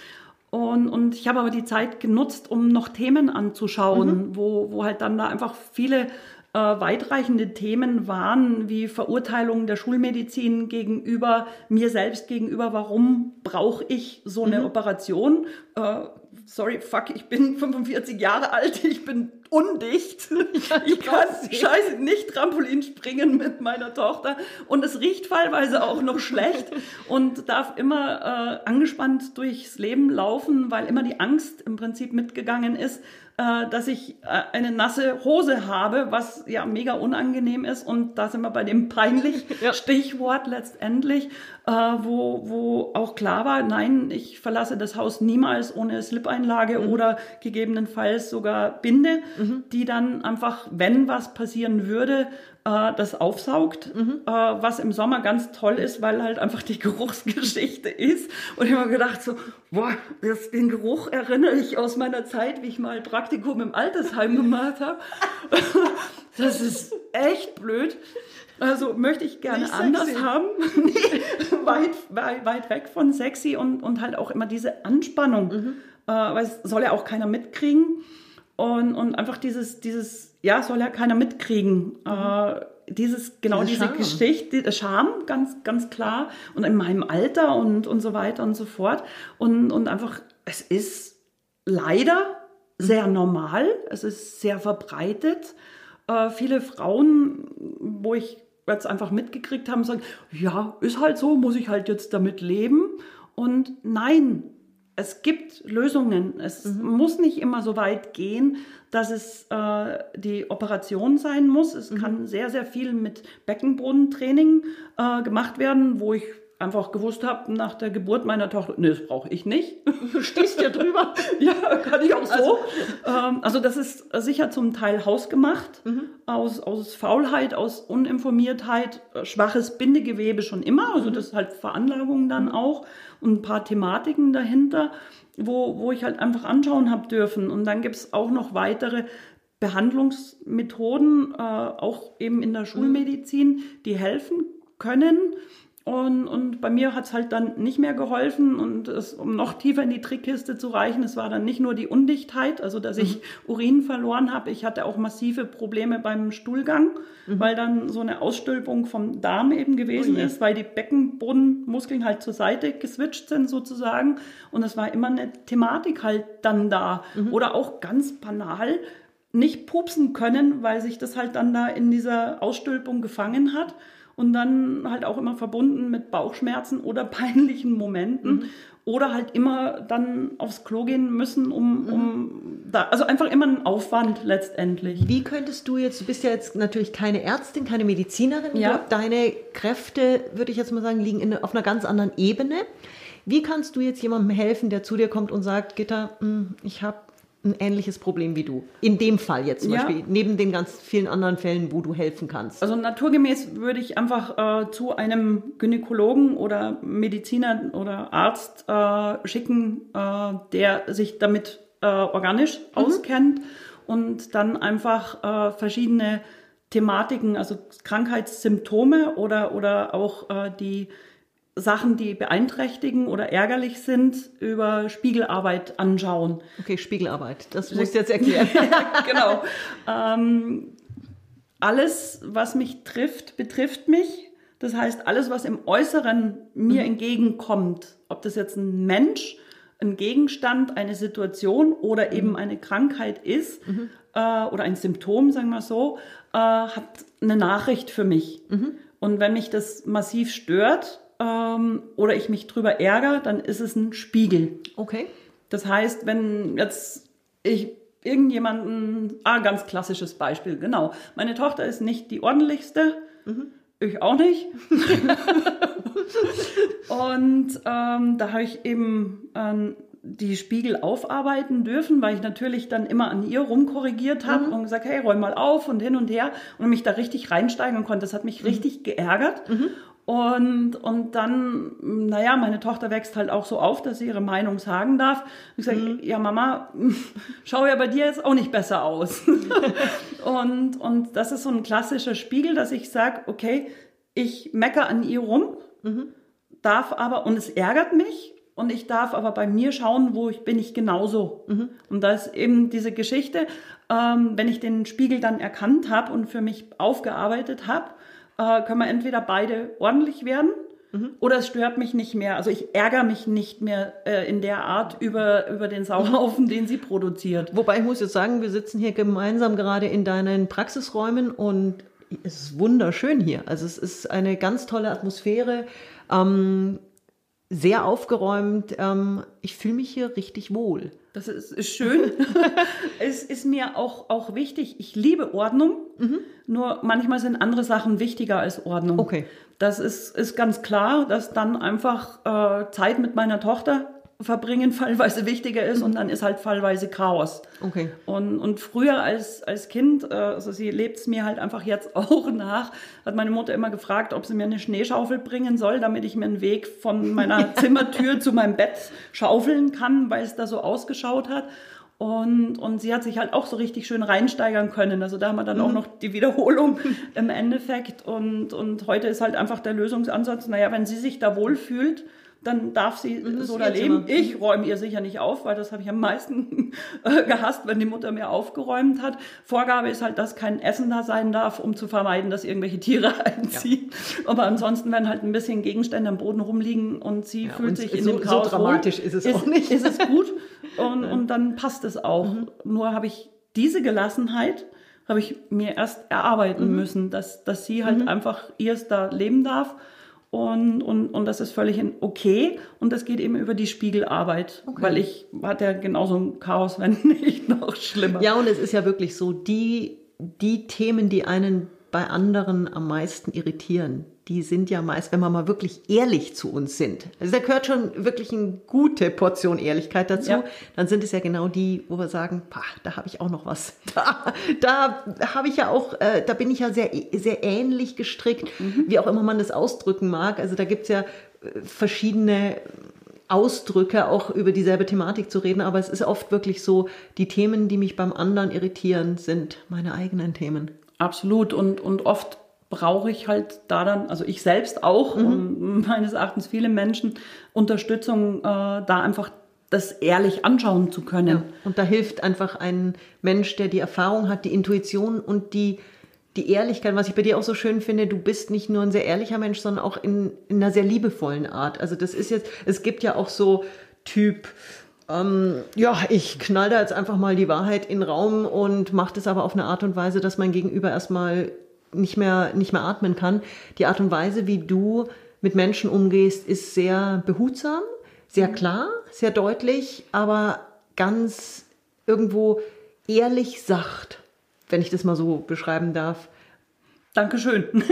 Und, und ich habe aber die Zeit genutzt, um noch Themen anzuschauen, mhm. wo, wo halt dann da einfach viele äh, weitreichende Themen waren, wie Verurteilung der Schulmedizin gegenüber mir selbst gegenüber, warum brauche ich so eine mhm. Operation? Äh, sorry, fuck, ich bin 45 Jahre alt, ich bin undicht. *laughs* Ja, ich kann scheiße nicht Trampolin springen mit meiner Tochter und es riecht fallweise auch noch schlecht und darf immer äh, angespannt durchs Leben laufen, weil immer die Angst im Prinzip mitgegangen ist, dass ich äh, eine nasse Hose habe, was ja mega unangenehm ist. Und da sind wir bei dem peinlich *laughs* ja. Stichwort letztendlich, äh, wo, wo auch klar war, nein, ich verlasse das Haus niemals ohne Slip-Einlage mhm. oder gegebenenfalls sogar Binde, mhm. die dann einfach, wenn was passieren würde, äh, das aufsaugt, mhm. äh, was im Sommer ganz toll ist, weil halt einfach die *laughs* Geruchsgeschichte ist. Und ich habe gedacht so, boah, das, den Geruch erinnere ich aus meiner Zeit, wie ich mal Praktikum im Altersheim gemacht habe. *laughs* das ist echt blöd. Also möchte ich gerne anders haben. nee, *laughs* weit, weit, weit weg von sexy und, und halt auch immer diese Anspannung. Mhm. Äh, weil es soll ja auch keiner mitkriegen. Und, und einfach dieses, dieses, ja, soll ja keiner mitkriegen. Mhm. Äh, dieses, genau diese, diese Geschichte, der Scham, ganz, ganz klar. Und in meinem Alter und, und so weiter und so fort. Und, und einfach, es ist leider sehr normal. Es ist sehr verbreitet. Äh, viele Frauen, wo ich jetzt einfach mitgekriegt habe, sagen, ja, ist halt so, muss ich halt jetzt damit leben. Und nein, es gibt Lösungen. Es mhm. muss nicht immer so weit gehen, dass es äh, die Operation sein muss. Es mhm. kann sehr, sehr viel mit Beckenbodentraining äh, gemacht werden, wo ich einfach gewusst habe nach der Geburt meiner Tochter, nee, das brauche ich nicht. *laughs* Du stehst ja drüber. *laughs* ja, kann ich auch so. Also, ähm, also das ist sicher zum Teil hausgemacht, mhm. aus, aus Faulheit, aus Uninformiertheit, äh, schwaches Bindegewebe schon immer, also mhm. das ist halt Veranlagung dann mhm. auch und ein paar Thematiken dahinter, wo, wo ich halt einfach anschauen habe dürfen. Und dann gibt es auch noch weitere Behandlungsmethoden, äh, auch eben in der mhm. Schulmedizin, die helfen können. Und, und bei mir hat es halt dann nicht mehr geholfen und es, um noch tiefer in die Trickkiste zu reichen, es war dann nicht nur die Undichtheit, also dass ich mhm. Urin verloren habe, ich hatte auch massive Probleme beim Stuhlgang, mhm. weil dann so eine Ausstülpung vom Darm eben gewesen oh ist, weil die Beckenbodenmuskeln halt zur Seite geswitcht sind sozusagen und es war immer eine Thematik halt dann da. Mhm. Oder auch ganz banal, nicht pupsen können, weil sich das halt dann da in dieser Ausstülpung gefangen hat und dann halt auch immer verbunden mit Bauchschmerzen oder *laughs* peinlichen Momenten. Mhm. Oder halt immer dann aufs Klo gehen müssen, um, mhm. um da, also einfach immer ein Aufwand letztendlich. Wie könntest du jetzt, du bist ja jetzt natürlich keine Ärztin, keine Medizinerin, ja. deine Kräfte, würde ich jetzt mal sagen, liegen in, auf einer ganz anderen Ebene. Wie kannst du jetzt jemandem helfen, der zu dir kommt und sagt, Gitter, hm, ich habe ein ähnliches Problem wie du. In dem Fall jetzt zum ja. Beispiel, neben den ganz vielen anderen Fällen, wo du helfen kannst. Also naturgemäß würde ich einfach äh, zu einem Gynäkologen oder Mediziner oder Arzt äh, schicken, äh, der sich damit äh, organisch mhm. auskennt und dann einfach äh, verschiedene Thematiken, also Krankheitssymptome oder, oder auch äh, die Sachen, die beeinträchtigen oder ärgerlich sind, über Spiegelarbeit anschauen. Okay, Spiegelarbeit, das musst du jetzt erklären. *laughs* genau. Ähm, alles, was mich trifft, betrifft mich. Das heißt, alles, was im Äußeren mir mhm. entgegenkommt, ob das jetzt ein Mensch, ein Gegenstand, eine Situation oder mhm. eben eine Krankheit ist mhm. äh, oder ein Symptom, sagen wir so, äh, hat eine Nachricht für mich. Mhm. Und wenn mich das massiv stört, ähm, oder ich mich drüber ärgere, dann ist es ein Spiegel. Okay. Das heißt, wenn jetzt ich irgendjemanden, ah, ganz klassisches Beispiel, genau. Meine Tochter ist nicht die ordentlichste, mhm. ich auch nicht. *laughs* und ähm, da habe ich eben ähm, die Spiegel aufarbeiten dürfen, weil ich natürlich dann immer an ihr rumkorrigiert habe mhm. und gesagt, hey, räum mal auf und hin und her und mich da richtig reinsteigern konnte. Das hat mich mhm. richtig geärgert. Mhm. Und, und dann, naja, meine Tochter wächst halt auch so auf, dass sie ihre Meinung sagen darf. ich sage, mhm. ja Mama, *laughs* schau ja bei dir jetzt auch nicht besser aus. *laughs* und, und das ist so ein klassischer Spiegel, dass ich sage, okay, ich mecker an ihr rum, mhm. darf aber, und es ärgert mich, und ich darf aber bei mir schauen, wo ich bin ich genauso. Mhm. Und da ist eben diese Geschichte, ähm, wenn ich den Spiegel dann erkannt habe und für mich aufgearbeitet habe, äh, können wir entweder beide ordentlich werden mhm. oder es stört mich nicht mehr. Also ich ärgere mich nicht mehr äh, in der Art über, über den Sauhaufen, den sie produziert. Wobei ich muss jetzt sagen, wir sitzen hier gemeinsam gerade in deinen Praxisräumen und es ist wunderschön hier. Also es ist eine ganz tolle Atmosphäre. Ähm, sehr aufgeräumt. Ähm, ich fühle mich hier richtig wohl. Das ist, ist schön. *laughs* es ist mir auch, auch wichtig. Ich liebe Ordnung. Mhm. Nur manchmal sind andere Sachen wichtiger als Ordnung. Okay. Das ist, ist ganz klar, dass dann einfach äh, Zeit mit meiner Tochter verbringen *laughs* fallweise wichtiger ist und dann ist halt fallweise Chaos. Okay. Und, und früher als, als Kind, äh, also sie lebt es mir halt einfach jetzt *laughs* auch nach, hat meine Mutter immer gefragt, ob sie mir eine Schneeschaufel bringen soll, damit ich mir einen Weg von meiner *laughs* Zimmertür zu meinem Bett schaufeln kann, weil es da so ausgeschaut hat. Und, und sie hat sich halt auch so richtig schön reinsteigern können. Also da haben wir dann mhm. auch noch die Wiederholung im Endeffekt. Und, und heute ist halt einfach der Lösungsansatz, naja, wenn sie sich da wohlfühlt, dann darf sie das so da leben. Ich räume ihr sicher nicht auf, weil das habe ich am meisten *laughs* äh, gehasst, wenn die Mutter mir aufgeräumt hat. Vorgabe ist halt, dass kein Essen da sein darf, um zu vermeiden, dass irgendwelche *laughs* Tiere *laughs* einziehen. Ja. Aber ansonsten, wenn halt ein bisschen Gegenstände am Boden rumliegen und sie ja, fühlt und sich in so, dem Chaos So dramatisch wohl, ist es ist, auch nicht. Ist es gut und, und dann passt es auch. Mhm. Nur habe ich diese Gelassenheit, habe ich mir erst erarbeiten mhm. müssen, dass, dass sie halt mhm. einfach ihrs da leben darf und, und, und das ist völlig okay. Und das geht eben über die Spiegelarbeit, okay. weil ich hatte ja genauso ein Chaos, *laughs* wenn nicht noch schlimmer. Ja, und es ist ja wirklich so, die, die Themen, die einen bei anderen am meisten irritieren, die sind ja meist, wenn wir mal wirklich ehrlich zu uns sind. Also da gehört schon wirklich eine gute Portion Ehrlichkeit dazu. Ja. Dann sind es ja genau die, wo wir sagen, pah, da habe ich auch noch was. *laughs* Da, da habe ich ja auch, äh, da bin ich ja sehr, sehr ähnlich gestrickt, mhm. wie auch immer man das ausdrücken mag. Also da gibt es ja äh, verschiedene Ausdrücke, auch über dieselbe Thematik zu reden, aber es ist oft wirklich so, die Themen, die mich beim anderen irritieren, sind meine eigenen Themen. Absolut und, und oft brauche ich halt da dann, also ich selbst auch mhm. meines Erachtens viele Menschen, Unterstützung, äh, da einfach das ehrlich anschauen zu können. Ja. Und da hilft einfach ein Mensch, der die Erfahrung hat, die Intuition und die, die Ehrlichkeit, was ich bei dir auch so schön finde, du bist nicht nur ein sehr ehrlicher Mensch, sondern auch in, in einer sehr liebevollen Art. Also das ist jetzt, es gibt ja auch so Typ, ähm, ja, ich knall da jetzt einfach mal die Wahrheit in den Raum und mache das aber auf eine Art und Weise, dass mein Gegenüber erstmal nicht mehr, nicht mehr atmen kann. Die Art und Weise, wie du mit Menschen umgehst, ist sehr behutsam, sehr mhm. klar, sehr deutlich, aber ganz irgendwo ehrlich sacht, wenn ich das mal so beschreiben darf. Dankeschön. *laughs*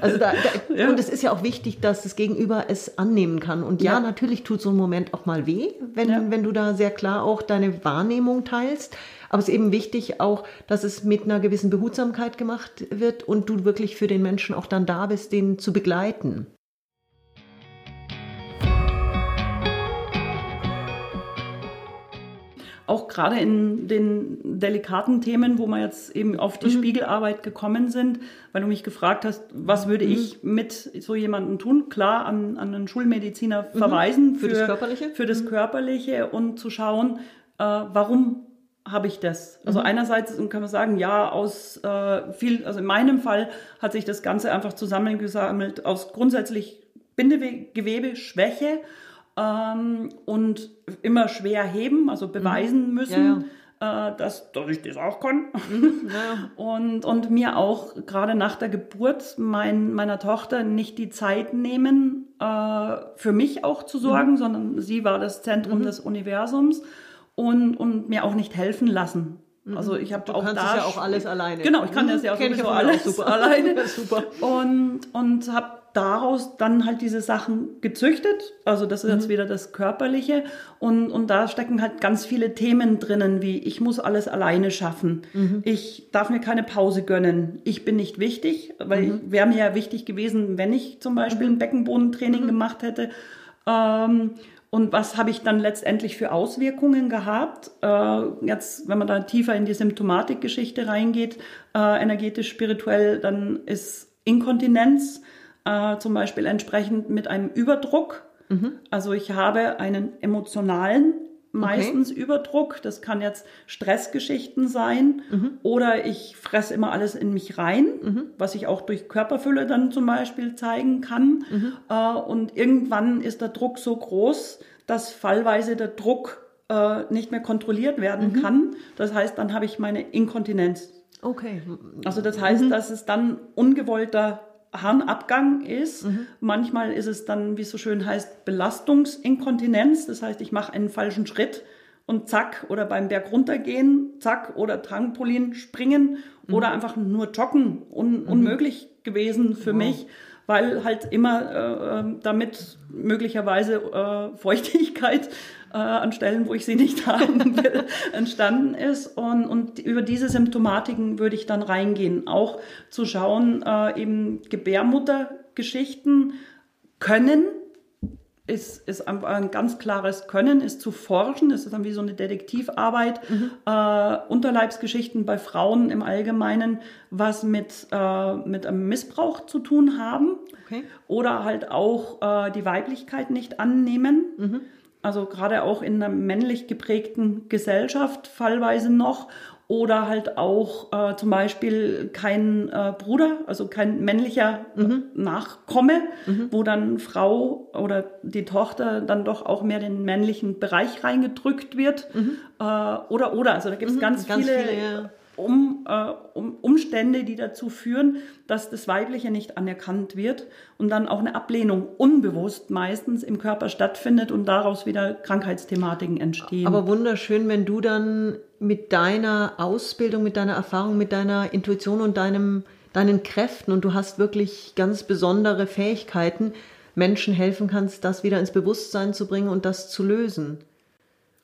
Also da, da, ja. Und es ist ja auch wichtig, dass das Gegenüber es annehmen kann. Und ja, ja natürlich tut so ein Moment auch mal weh, wenn, ja. wenn du da sehr klar auch deine Wahrnehmung teilst. Aber es ist eben wichtig auch, dass es mit einer gewissen Behutsamkeit gemacht wird und du wirklich für den Menschen auch dann da bist, den zu begleiten. auch gerade in den delikaten Themen, wo wir jetzt eben auf die mhm. Spiegelarbeit gekommen sind, weil du mich gefragt hast, was würde mhm. ich mit so jemandem tun? Klar, an, an einen Schulmediziner mhm. verweisen für, für, das Körperliche, für das mhm. Körperliche und zu schauen, äh, warum habe ich das. Also mhm. einerseits kann man sagen, ja, aus äh, viel, also in meinem Fall hat sich das Ganze einfach zusammengesammelt aus grundsätzlich Bindegewebe, Schwäche ähm, und immer schwer heben, also beweisen mhm. müssen. Ja, ja. Äh, dass, dass ich das auch kann. Mhm, ja. *laughs* und, und mir auch gerade nach der Geburt mein, meiner Tochter nicht die Zeit nehmen, äh, für mich auch zu sorgen, mhm. sondern sie war das Zentrum mhm. des Universums und, und mir auch nicht helfen lassen. Mhm. Also ich habe auch kannst da ja auch alles alleine. Genau, ich kann mhm. das ja auch sowieso alles auch super. *laughs* alleine. *laughs* super. Und und habe daraus dann halt diese Sachen gezüchtet. Also das ist mhm. jetzt wieder das Körperliche. Und, und da stecken halt ganz viele Themen drinnen, wie ich muss alles alleine schaffen. Mhm. Ich darf mir keine Pause gönnen. Ich bin nicht wichtig, weil mhm. wäre mir ja wichtig gewesen, wenn ich zum Beispiel ein Beckenbodentraining gemacht hätte. Ähm, und was habe ich dann letztendlich für Auswirkungen gehabt? Äh, jetzt, wenn man da tiefer in die Symptomatikgeschichte reingeht, äh, energetisch, spirituell, dann ist Inkontinenz äh, zum Beispiel entsprechend mit einem Überdruck. Mhm. Also ich habe einen emotionalen meistens okay. Überdruck. Das kann jetzt Stressgeschichten sein mhm. oder ich fresse immer alles in mich rein, mhm. was ich auch durch Körperfülle dann zum Beispiel zeigen kann. Mhm. Äh, und irgendwann ist der Druck so groß, dass fallweise der Druck äh, nicht mehr kontrolliert werden mhm. kann. Das heißt, dann habe ich meine Inkontinenz. Okay. Also das heißt, mhm. dass es dann ungewollter Harnabgang ist. Mhm. Manchmal ist es dann, wie es so schön heißt, Belastungsinkontinenz. Das heißt, ich mache einen falschen Schritt und zack, oder beim Berg runtergehen, zack, oder Trampolin springen mhm. oder einfach nur joggen. Un mhm. Unmöglich gewesen für wow. mich, weil halt immer äh, ähm, damit möglicherweise äh, Feuchtigkeit äh, an Stellen, wo ich sie nicht *laughs* haben will, entstanden ist. Und, und über diese Symptomatiken würde ich dann reingehen. Auch zu schauen, äh, eben Gebärmuttergeschichten können ist, ist ein, ganz klares Können, ist zu forschen. Ist dann wie so eine Detektivarbeit. Mhm. Äh, Unterleibsgeschichten bei Frauen im Allgemeinen, was mit, äh, mit einem Missbrauch zu tun haben. Okay. Oder halt auch äh, die Weiblichkeit nicht annehmen. Mhm also gerade auch in einer männlich geprägten Gesellschaft fallweise noch oder halt auch äh, zum Beispiel kein äh, Bruder, also kein männlicher mhm. Nachkomme, mhm. wo dann Frau oder die Tochter dann doch auch mehr den männlichen Bereich reingedrückt wird. Mhm. Äh, oder, oder, also da gibt es mhm. ganz, ganz, viele, viele ja um, äh, um Umstände, die dazu führen, dass das Weibliche nicht anerkannt wird und dann auch eine Ablehnung unbewusst meistens im Körper stattfindet und daraus wieder Krankheitsthematiken entstehen. Aber wunderschön, wenn du dann mit deiner Ausbildung, mit deiner Erfahrung, mit deiner Intuition und deinem, deinen Kräften und du hast wirklich ganz besondere Fähigkeiten, Menschen helfen kannst, das wieder ins Bewusstsein zu bringen und das zu lösen.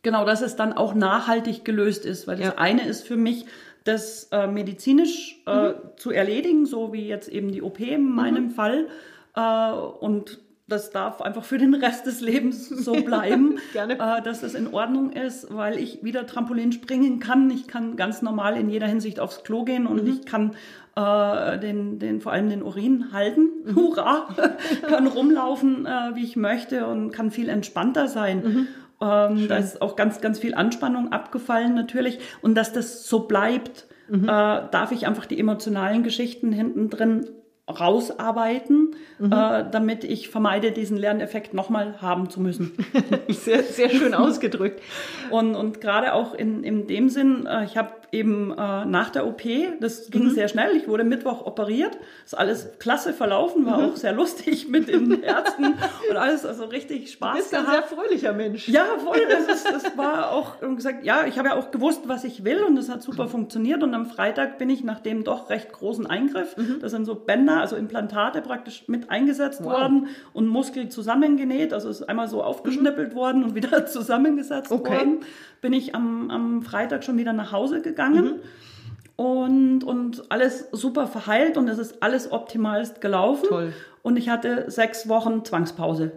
Genau, dass es dann auch nachhaltig gelöst ist, weil das ja. eine ist für mich, das äh, medizinisch äh, mhm. zu erledigen, so wie jetzt eben die OP in meinem mhm. Fall. Äh, und das darf einfach für den Rest des Lebens so bleiben, *laughs* äh, dass das in Ordnung ist, weil ich wieder Trampolin springen kann. Ich kann ganz normal in jeder Hinsicht aufs Klo gehen und mhm. ich kann äh, den, den, vor allem den Urin halten. Mhm. *laughs* Hurra! *laughs* kann rumlaufen, äh, wie ich möchte und kann viel entspannter sein. Mhm. Ähm, da ist auch ganz, ganz viel Anspannung abgefallen natürlich. Und dass das so bleibt, mhm. äh, darf ich einfach die emotionalen Geschichten hinten drin rausarbeiten, mhm. äh, damit ich vermeide, diesen Lerneffekt nochmal haben zu müssen. *laughs* sehr, sehr schön *laughs* ausgedrückt. Und, und gerade auch in, in dem Sinn, äh, ich habe eben äh, nach der OP, das ging mhm. sehr schnell, ich wurde Mittwoch operiert, ist alles klasse verlaufen, war mhm. auch sehr lustig *laughs* mit den Ärzten und alles, also richtig Spaß Du bist gehabt. ein sehr fröhlicher Mensch. Ja, voll, *laughs* das, ist, das war auch gesagt, ja, ich habe ja auch gewusst, was ich will und das hat super funktioniert und am Freitag bin ich nach dem doch recht großen Eingriff, mhm. das sind so Bänder, also Implantate praktisch mit eingesetzt wow. worden und Muskel zusammengenäht, also ist einmal so aufgeschnippelt mhm. worden und wieder *laughs* zusammengesetzt okay. worden, bin ich am, am Freitag schon wieder nach Hause gegangen gegangen. Mhm. Und, und alles super verheilt und es ist alles optimalst gelaufen. Toll. Und ich hatte sechs Wochen Zwangspause.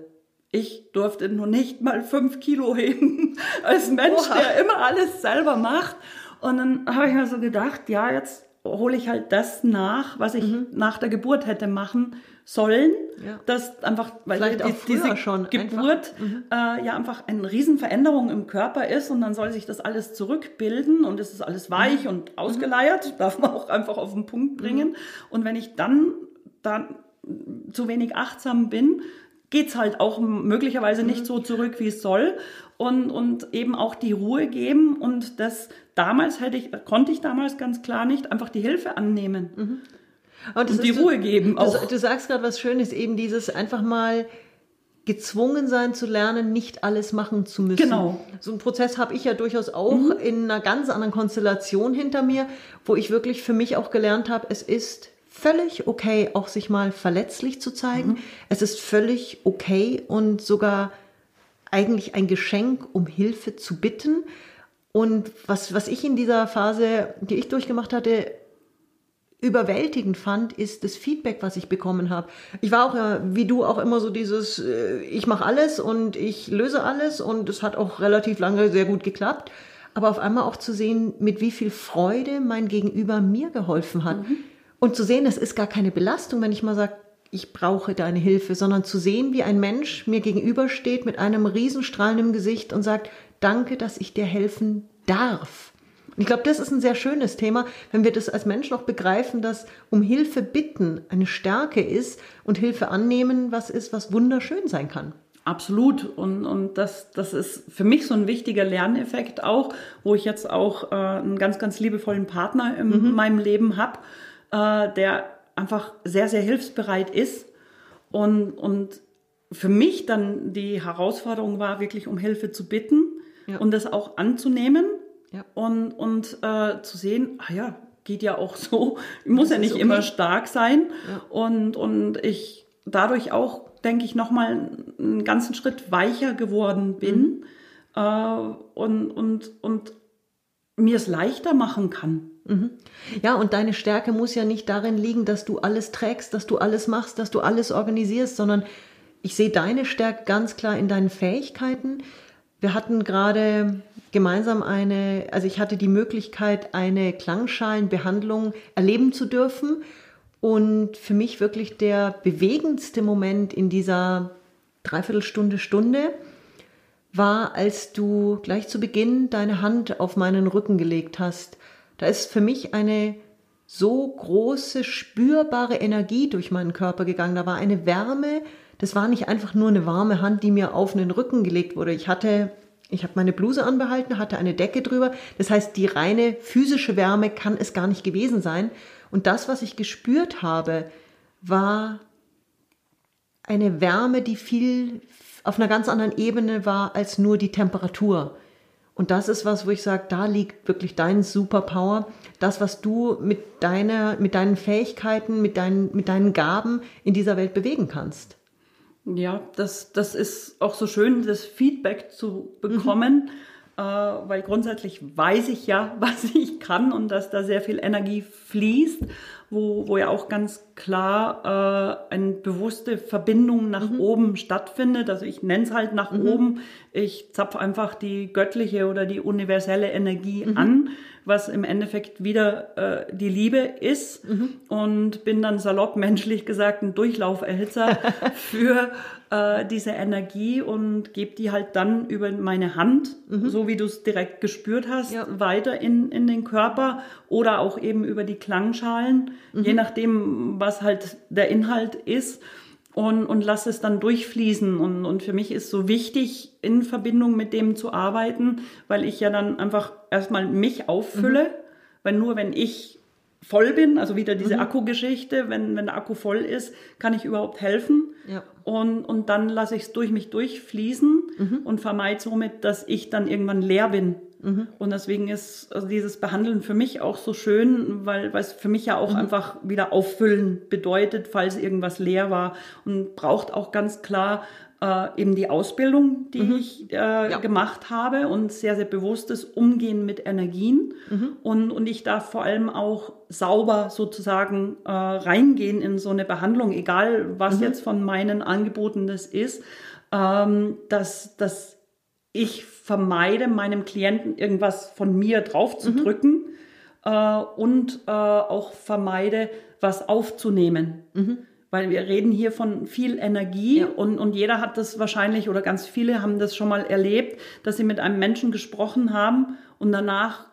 ich durfte nur nicht mal fünf Kilo *laughs* heben als Mensch, Oha. der immer alles selber macht. Und dann habe ich mir so gedacht, ja, jetzt hole ich halt das nach, was ich mhm. nach der Geburt hätte machen sollen. Ja. Das einfach, weil Vielleicht die, diese schon Geburt mhm. äh, ja einfach eine Riesenveränderung im Körper ist und dann soll sich das alles zurückbilden und es ist alles weich mhm. und ausgeleiert, darf man auch einfach auf den Punkt mhm. bringen. Und wenn ich dann, dann zu wenig achtsam bin, geht's halt auch möglicherweise nicht mhm. so zurück, wie es soll. Und, und eben auch die Ruhe geben. Und das damals hätte ich, konnte ich damals ganz klar nicht einfach die Hilfe annehmen. Mhm. Und, und die Ruhe du, geben. Auch. Du, du sagst gerade was Schönes, eben dieses einfach mal gezwungen sein zu lernen, nicht alles machen zu müssen. Genau. So einen Prozess habe ich ja durchaus auch mhm. in einer ganz anderen Konstellation hinter mir, wo ich wirklich für mich auch gelernt habe, es ist völlig okay, auch sich mal verletzlich zu zeigen. Mhm. Es ist völlig okay und sogar eigentlich ein Geschenk, um Hilfe zu bitten. Und was, was ich in dieser Phase, die ich durchgemacht hatte, überwältigend fand, ist das Feedback, was ich bekommen habe. Ich war auch, wie du, auch immer so dieses, äh, ich mache alles und ich löse alles und es hat auch relativ lange sehr gut geklappt. Aber auf einmal auch zu sehen, mit wie viel Freude mein Gegenüber mir geholfen hat. Mhm. Und zu sehen, es ist gar keine Belastung, wenn ich mal sage, ich brauche deine Hilfe, sondern zu sehen, wie ein Mensch mir gegenübersteht mit einem riesenstrahlenden Gesicht und sagt, danke, dass ich dir helfen darf. Und ich glaube, das ist ein sehr schönes Thema, wenn wir das als Mensch noch begreifen, dass um Hilfe bitten eine Stärke ist und Hilfe annehmen was ist, was wunderschön sein kann. Absolut. Und, und das, das ist für mich so ein wichtiger Lerneffekt auch, wo ich jetzt auch äh, einen ganz, ganz liebevollen Partner in mhm. meinem Leben habe äh, der einfach sehr, sehr hilfsbereit ist. Und, und für mich dann die Herausforderung war, wirklich um Hilfe zu bitten ja. und das auch anzunehmen ja. und, und äh, zu sehen, ah ja, geht ja auch so. Ich muss das ja nicht okay. immer stark sein. Ja. Und, und ich dadurch auch, denke ich, nochmal einen ganzen Schritt weicher geworden bin mhm. äh, und, und, und mir es leichter machen kann. Mhm. Ja, und deine Stärke muss ja nicht darin liegen, dass du alles trägst, dass du alles machst, dass du alles organisierst, sondern ich sehe deine Stärke ganz klar in deinen Fähigkeiten. Wir hatten gerade gemeinsam eine, also ich hatte die Möglichkeit, eine Klangschalenbehandlung erleben zu dürfen. Und für mich wirklich der bewegendste Moment in dieser Dreiviertelstunde, Stunde war, als du gleich zu Beginn deine Hand auf meinen Rücken gelegt hast da ist für mich eine so große, spürbare Energie durch meinen Körper gegangen. Da war eine Wärme. Das war nicht einfach nur eine warme Hand, die mir auf den Rücken gelegt wurde. Ich hatte, ich habe meine Bluse anbehalten, hatte eine Decke drüber. Das heißt, die reine physische Wärme kann es gar nicht gewesen sein. Und das, was ich gespürt habe, war eine Wärme, die viel auf einer ganz anderen Ebene war als nur die Temperatur. Und das ist was, wo ich sage, da liegt wirklich dein Superpower. Das, was du mit deiner, mit deinen Fähigkeiten, mit deinen, mit deinen Gaben in dieser Welt bewegen kannst. Ja, das, das ist auch so schön, das Feedback zu bekommen, mhm. äh, weil grundsätzlich weiß ich ja, *laughs* was ich kann und dass da sehr viel Energie fließt wo, wo ja auch ganz klar äh, eine bewusste Verbindung nach mhm. oben stattfindet. Also ich nenne es halt nach mhm. oben. Ich zapfe einfach die göttliche oder die universelle Energie mhm. an, was im Endeffekt wieder äh, die Liebe ist mhm. und bin dann salopp menschlich gesagt ein Durchlauferhitzer *laughs* für äh, diese Energie und gebe die halt dann über meine Hand, mhm. so wie du es direkt gespürt hast, ja. weiter in, in den Körper oder auch eben über die Klangschalen, mhm. je nachdem, was halt der Inhalt ist. Und, und lass es dann durchfließen. Und, und für mich ist so wichtig, in Verbindung mit dem zu arbeiten, weil ich ja dann einfach erstmal mich auffülle. Mhm. Weil nur wenn ich voll bin, also wieder diese mhm. Akkugeschichte, wenn, wenn der Akku voll ist, kann ich überhaupt helfen. Ja. Und, und dann lasse ich es durch mich durchfließen mhm. und vermeide somit, dass ich dann irgendwann leer bin. Mhm. Und deswegen ist also dieses Behandeln für mich auch so schön, weil, weil es für mich ja auch mhm. einfach wieder auffüllen bedeutet, falls irgendwas leer war und braucht auch ganz klar äh, eben die Ausbildung, die mhm. ich äh, ja. gemacht habe und sehr, sehr bewusstes Umgehen mit Energien. Mhm. Und, und ich darf vor allem auch sauber sozusagen äh, reingehen in so eine Behandlung, egal was mhm. jetzt von meinen Angeboten das ist. ähm, dass, dass ich vermeide, meinem Klienten irgendwas von mir draufzudrücken mhm. äh, und äh, auch vermeide, was aufzunehmen. Mhm. Weil wir reden hier von viel Energie ja. und, und jeder hat das wahrscheinlich oder ganz viele haben das schon mal erlebt, dass sie mit einem Menschen gesprochen haben und danach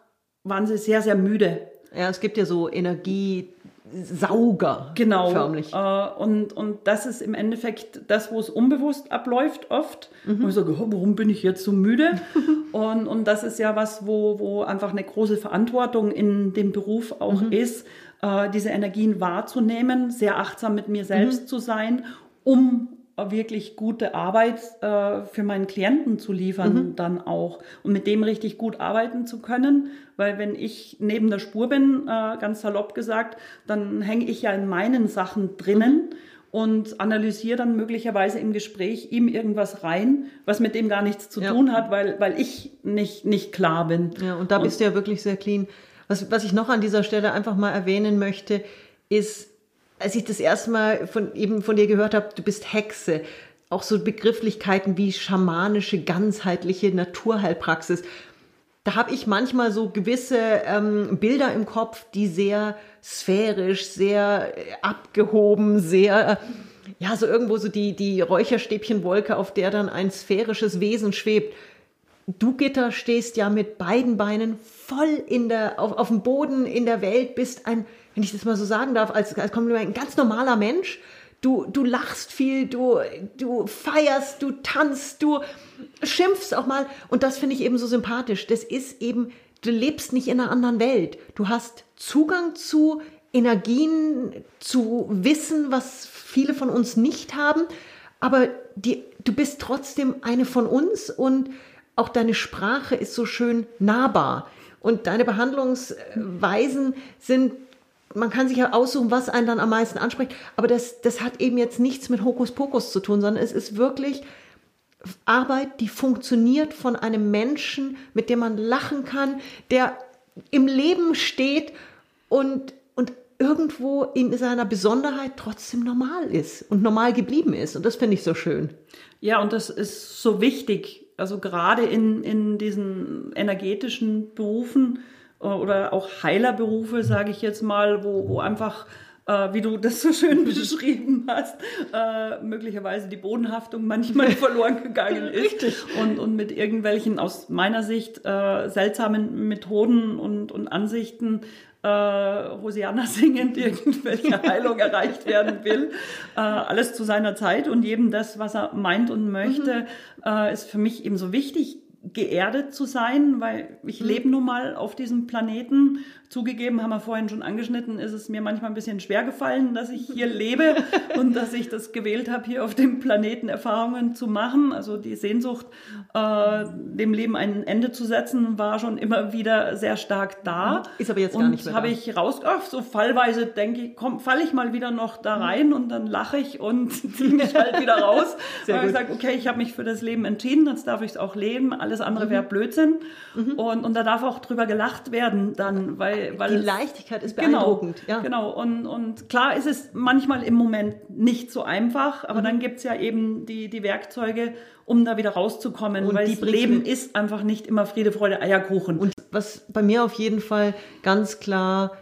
waren sie sehr, sehr müde. Ja, es gibt ja so Energie, Sauger. Genau. Förmlich. Äh, und, und das ist im Endeffekt das, wo es unbewusst abläuft oft. Mhm. Und ich sage, warum bin ich jetzt so müde? *laughs* und, und das ist ja was, wo, wo einfach eine große Verantwortung in dem Beruf auch mhm. ist, äh, diese Energien wahrzunehmen, sehr achtsam mit mir selbst mhm. zu sein, um wirklich gute Arbeit äh, für meinen Klienten zu liefern mhm. dann auch und mit dem richtig gut arbeiten zu können, weil wenn ich neben der Spur bin, äh, ganz salopp gesagt, dann hänge ich ja in meinen Sachen drinnen mhm. und analysiere dann möglicherweise im Gespräch ihm irgendwas rein, was mit dem gar nichts zu ja. tun hat, weil, weil ich nicht, nicht klar bin. Ja, und da bist und, du ja wirklich sehr clean. Was, was ich noch an dieser Stelle einfach mal erwähnen möchte, ist, als ich das erste Mal von, eben von dir gehört habe, du bist Hexe, auch so Begrifflichkeiten wie schamanische, ganzheitliche Naturheilpraxis, da habe ich manchmal so gewisse ähm, Bilder im Kopf, die sehr sphärisch, sehr äh, abgehoben, sehr, ja, so irgendwo so die, die Räucherstäbchenwolke, auf der dann ein sphärisches Wesen schwebt. Du, Gitter, stehst ja mit beiden Beinen voll in der, auf, auf dem Boden in der Welt, bist ein wenn ich das mal so sagen darf, als, als Kompliment, ein ganz normaler Mensch. Du, du lachst viel, du, du feierst, du tanzt, du schimpfst auch mal. Und das finde ich eben so sympathisch. Das ist eben, du lebst nicht in einer anderen Welt. Du hast Zugang zu Energien, zu Wissen, was viele von uns nicht haben. Aber die, du bist trotzdem eine von uns und auch deine Sprache ist so schön nahbar. Und deine Behandlungsweisen sind man kann sich ja aussuchen, was einen dann am meisten anspricht, aber das, das hat eben jetzt nichts mit Hokuspokus zu tun, sondern es ist wirklich Arbeit, die funktioniert von einem Menschen, mit dem man lachen kann, der im Leben steht und, und irgendwo in seiner Besonderheit trotzdem normal ist und normal geblieben ist. Und das finde ich so schön. Ja, und das ist so wichtig. Also gerade in, in diesen energetischen Berufen, oder auch Heilerberufe, sage ich jetzt mal, wo, wo einfach äh, wie du das so schön *laughs* beschrieben hast, äh, möglicherweise die Bodenhaftung manchmal *laughs* verloren gegangen ist. Und, und mit irgendwelchen aus meiner Sicht äh, seltsamen Methoden und, und Ansichten äh, Hosianna singend irgendwelche *laughs* Heilung erreicht werden will. Äh, alles zu seiner Zeit und jedem das, was er meint und möchte, mhm. äh, ist für mich eben so wichtig geerdet zu sein, weil ich mhm. lebe nun mal auf diesem Planeten Zugegeben, haben wir vorhin schon angeschnitten, ist es mir manchmal ein bisschen schwer gefallen, dass ich hier *laughs* lebe und dass ich das gewählt habe, hier auf dem Planeten Erfahrungen zu machen. Also die Sehnsucht, äh, dem Leben ein Ende zu setzen, war schon immer wieder sehr stark da. Ist aber jetzt gar nicht mehr. Und habe ich raus, ach, so fallweise denke ich, komm, falle ich mal wieder noch da rein und dann lache ich und *laughs* ziehe *laughs* mich halt wieder raus. Sehr weil ich sage, okay, ich habe mich für das Leben entschieden, jetzt darf ich es auch leben. Alles andere mhm. wäre Blödsinn. Mhm. Und, und da darf auch drüber gelacht werden dann, weil weil, die Leichtigkeit ist genau, beeindruckend. Genau, ja. genau. Und, und klar ist es manchmal im Moment nicht so einfach, aber mhm. dann gibt es ja eben die, die Werkzeuge, um da wieder rauszukommen, und weil das Leben ist einfach nicht immer Friede, Freude, Eierkuchen. Und was bei mir auf jeden Fall ganz klar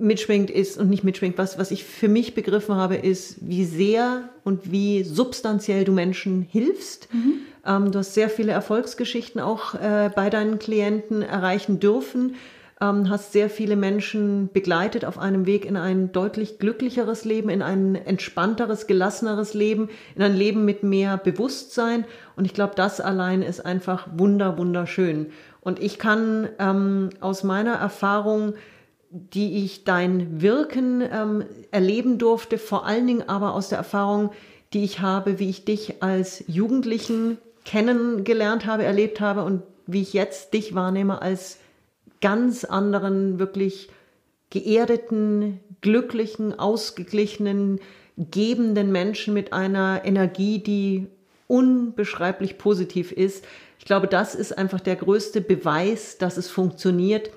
mitschwingt ist und nicht mitschwingt, was, was ich für mich begriffen habe, ist, wie sehr und wie substanziell du Menschen hilfst. Mhm. Ähm, du hast sehr viele Erfolgsgeschichten auch äh, bei deinen Klienten erreichen dürfen ähm, hast sehr viele Menschen begleitet auf einem Weg in ein deutlich glücklicheres Leben, in ein entspannteres, gelasseneres Leben, in ein Leben mit mehr Bewusstsein. Und ich glaube, das allein ist einfach wunder, wunderschön. Und ich kann ähm, aus meiner Erfahrung, die ich dein Wirken ähm, erleben durfte, vor allen Dingen aber aus der Erfahrung, die ich habe, wie ich dich als Jugendlichen kennengelernt habe, erlebt habe und wie ich jetzt dich wahrnehme als ganz anderen, wirklich geerdeten, glücklichen, ausgeglichenen, gebenden Menschen mit einer Energie, die unbeschreiblich positiv ist. Ich glaube, das ist einfach der größte Beweis, dass es funktioniert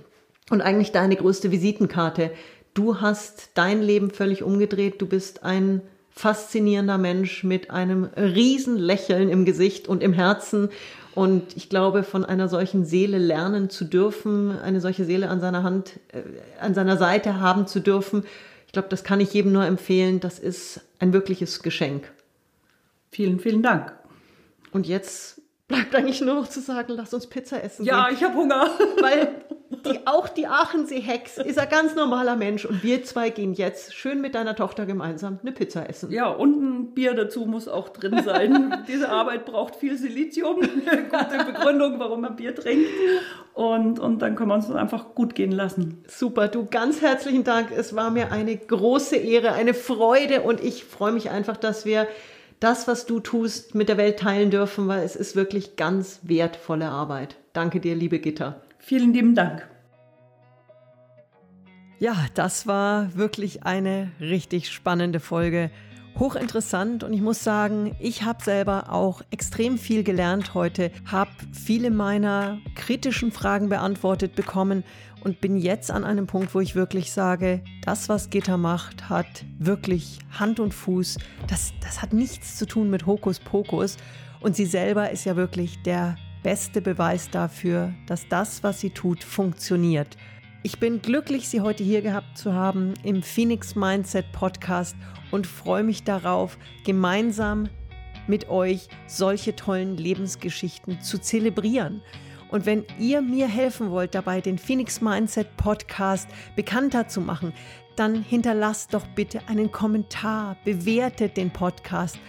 und eigentlich deine größte Visitenkarte. Du hast dein Leben völlig umgedreht. Du bist ein faszinierender Mensch mit einem riesen Lächeln im Gesicht und im Herzen. Und ich glaube, von einer solchen Seele lernen zu dürfen, eine solche Seele an seiner Hand, äh, an seiner Seite haben zu dürfen, ich glaube, das kann ich jedem nur empfehlen. Das ist ein wirkliches Geschenk. Vielen, vielen Dank. Und jetzt bleibt eigentlich nur noch zu sagen, lass uns Pizza essen. Ja, gehen. ich habe Hunger. *laughs* Weil die, auch die Aachensee-Hex ist ein ganz normaler Mensch und wir zwei gehen jetzt schön mit deiner Tochter gemeinsam eine Pizza essen. Ja, und ein Bier dazu muss auch drin sein. *laughs* Diese Arbeit braucht viel Silizium, *laughs* gute Begründung, warum man Bier trinkt. Und, und dann können wir uns einfach gut gehen lassen. Super, du ganz herzlichen Dank. Es war mir eine große Ehre, eine Freude und ich freue mich einfach, dass wir das, was du tust, mit der Welt teilen dürfen, weil es ist wirklich ganz wertvolle Arbeit. Danke dir, liebe Gitter. Vielen lieben Dank. Ja, das war wirklich eine richtig spannende Folge. Hochinteressant und ich muss sagen, ich habe selber auch extrem viel gelernt heute, habe viele meiner kritischen Fragen beantwortet bekommen und bin jetzt an einem Punkt, wo ich wirklich sage, das, was Gitter macht, hat wirklich Hand und Fuß. Das, das hat nichts zu tun mit Hokuspokus. Und sie selber ist ja wirklich der beste Beweis dafür, dass das, was sie tut, funktioniert. Ich bin glücklich, Sie heute hier gehabt zu haben im Phoenix Mindset Podcast und freue mich darauf, gemeinsam mit euch solche tollen Lebensgeschichten zu zelebrieren. Und wenn ihr mir helfen wollt, dabei den Phoenix Mindset Podcast bekannter zu machen, dann hinterlasst doch bitte einen Kommentar, bewertet den Podcast,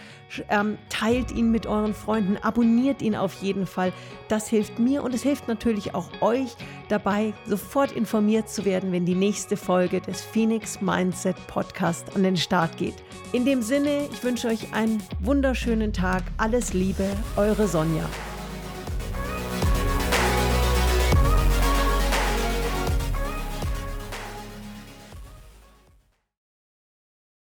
ähm, teilt ihn mit euren Freunden, abonniert ihn auf jeden Fall. Das hilft mir und es hilft natürlich auch euch dabei, sofort informiert zu werden, wenn die nächste Folge des Phoenix Mindset Podcast an den Start geht. In dem Sinne, ich wünsche euch einen wunderschönen Tag. Alles Liebe, eure Sonja.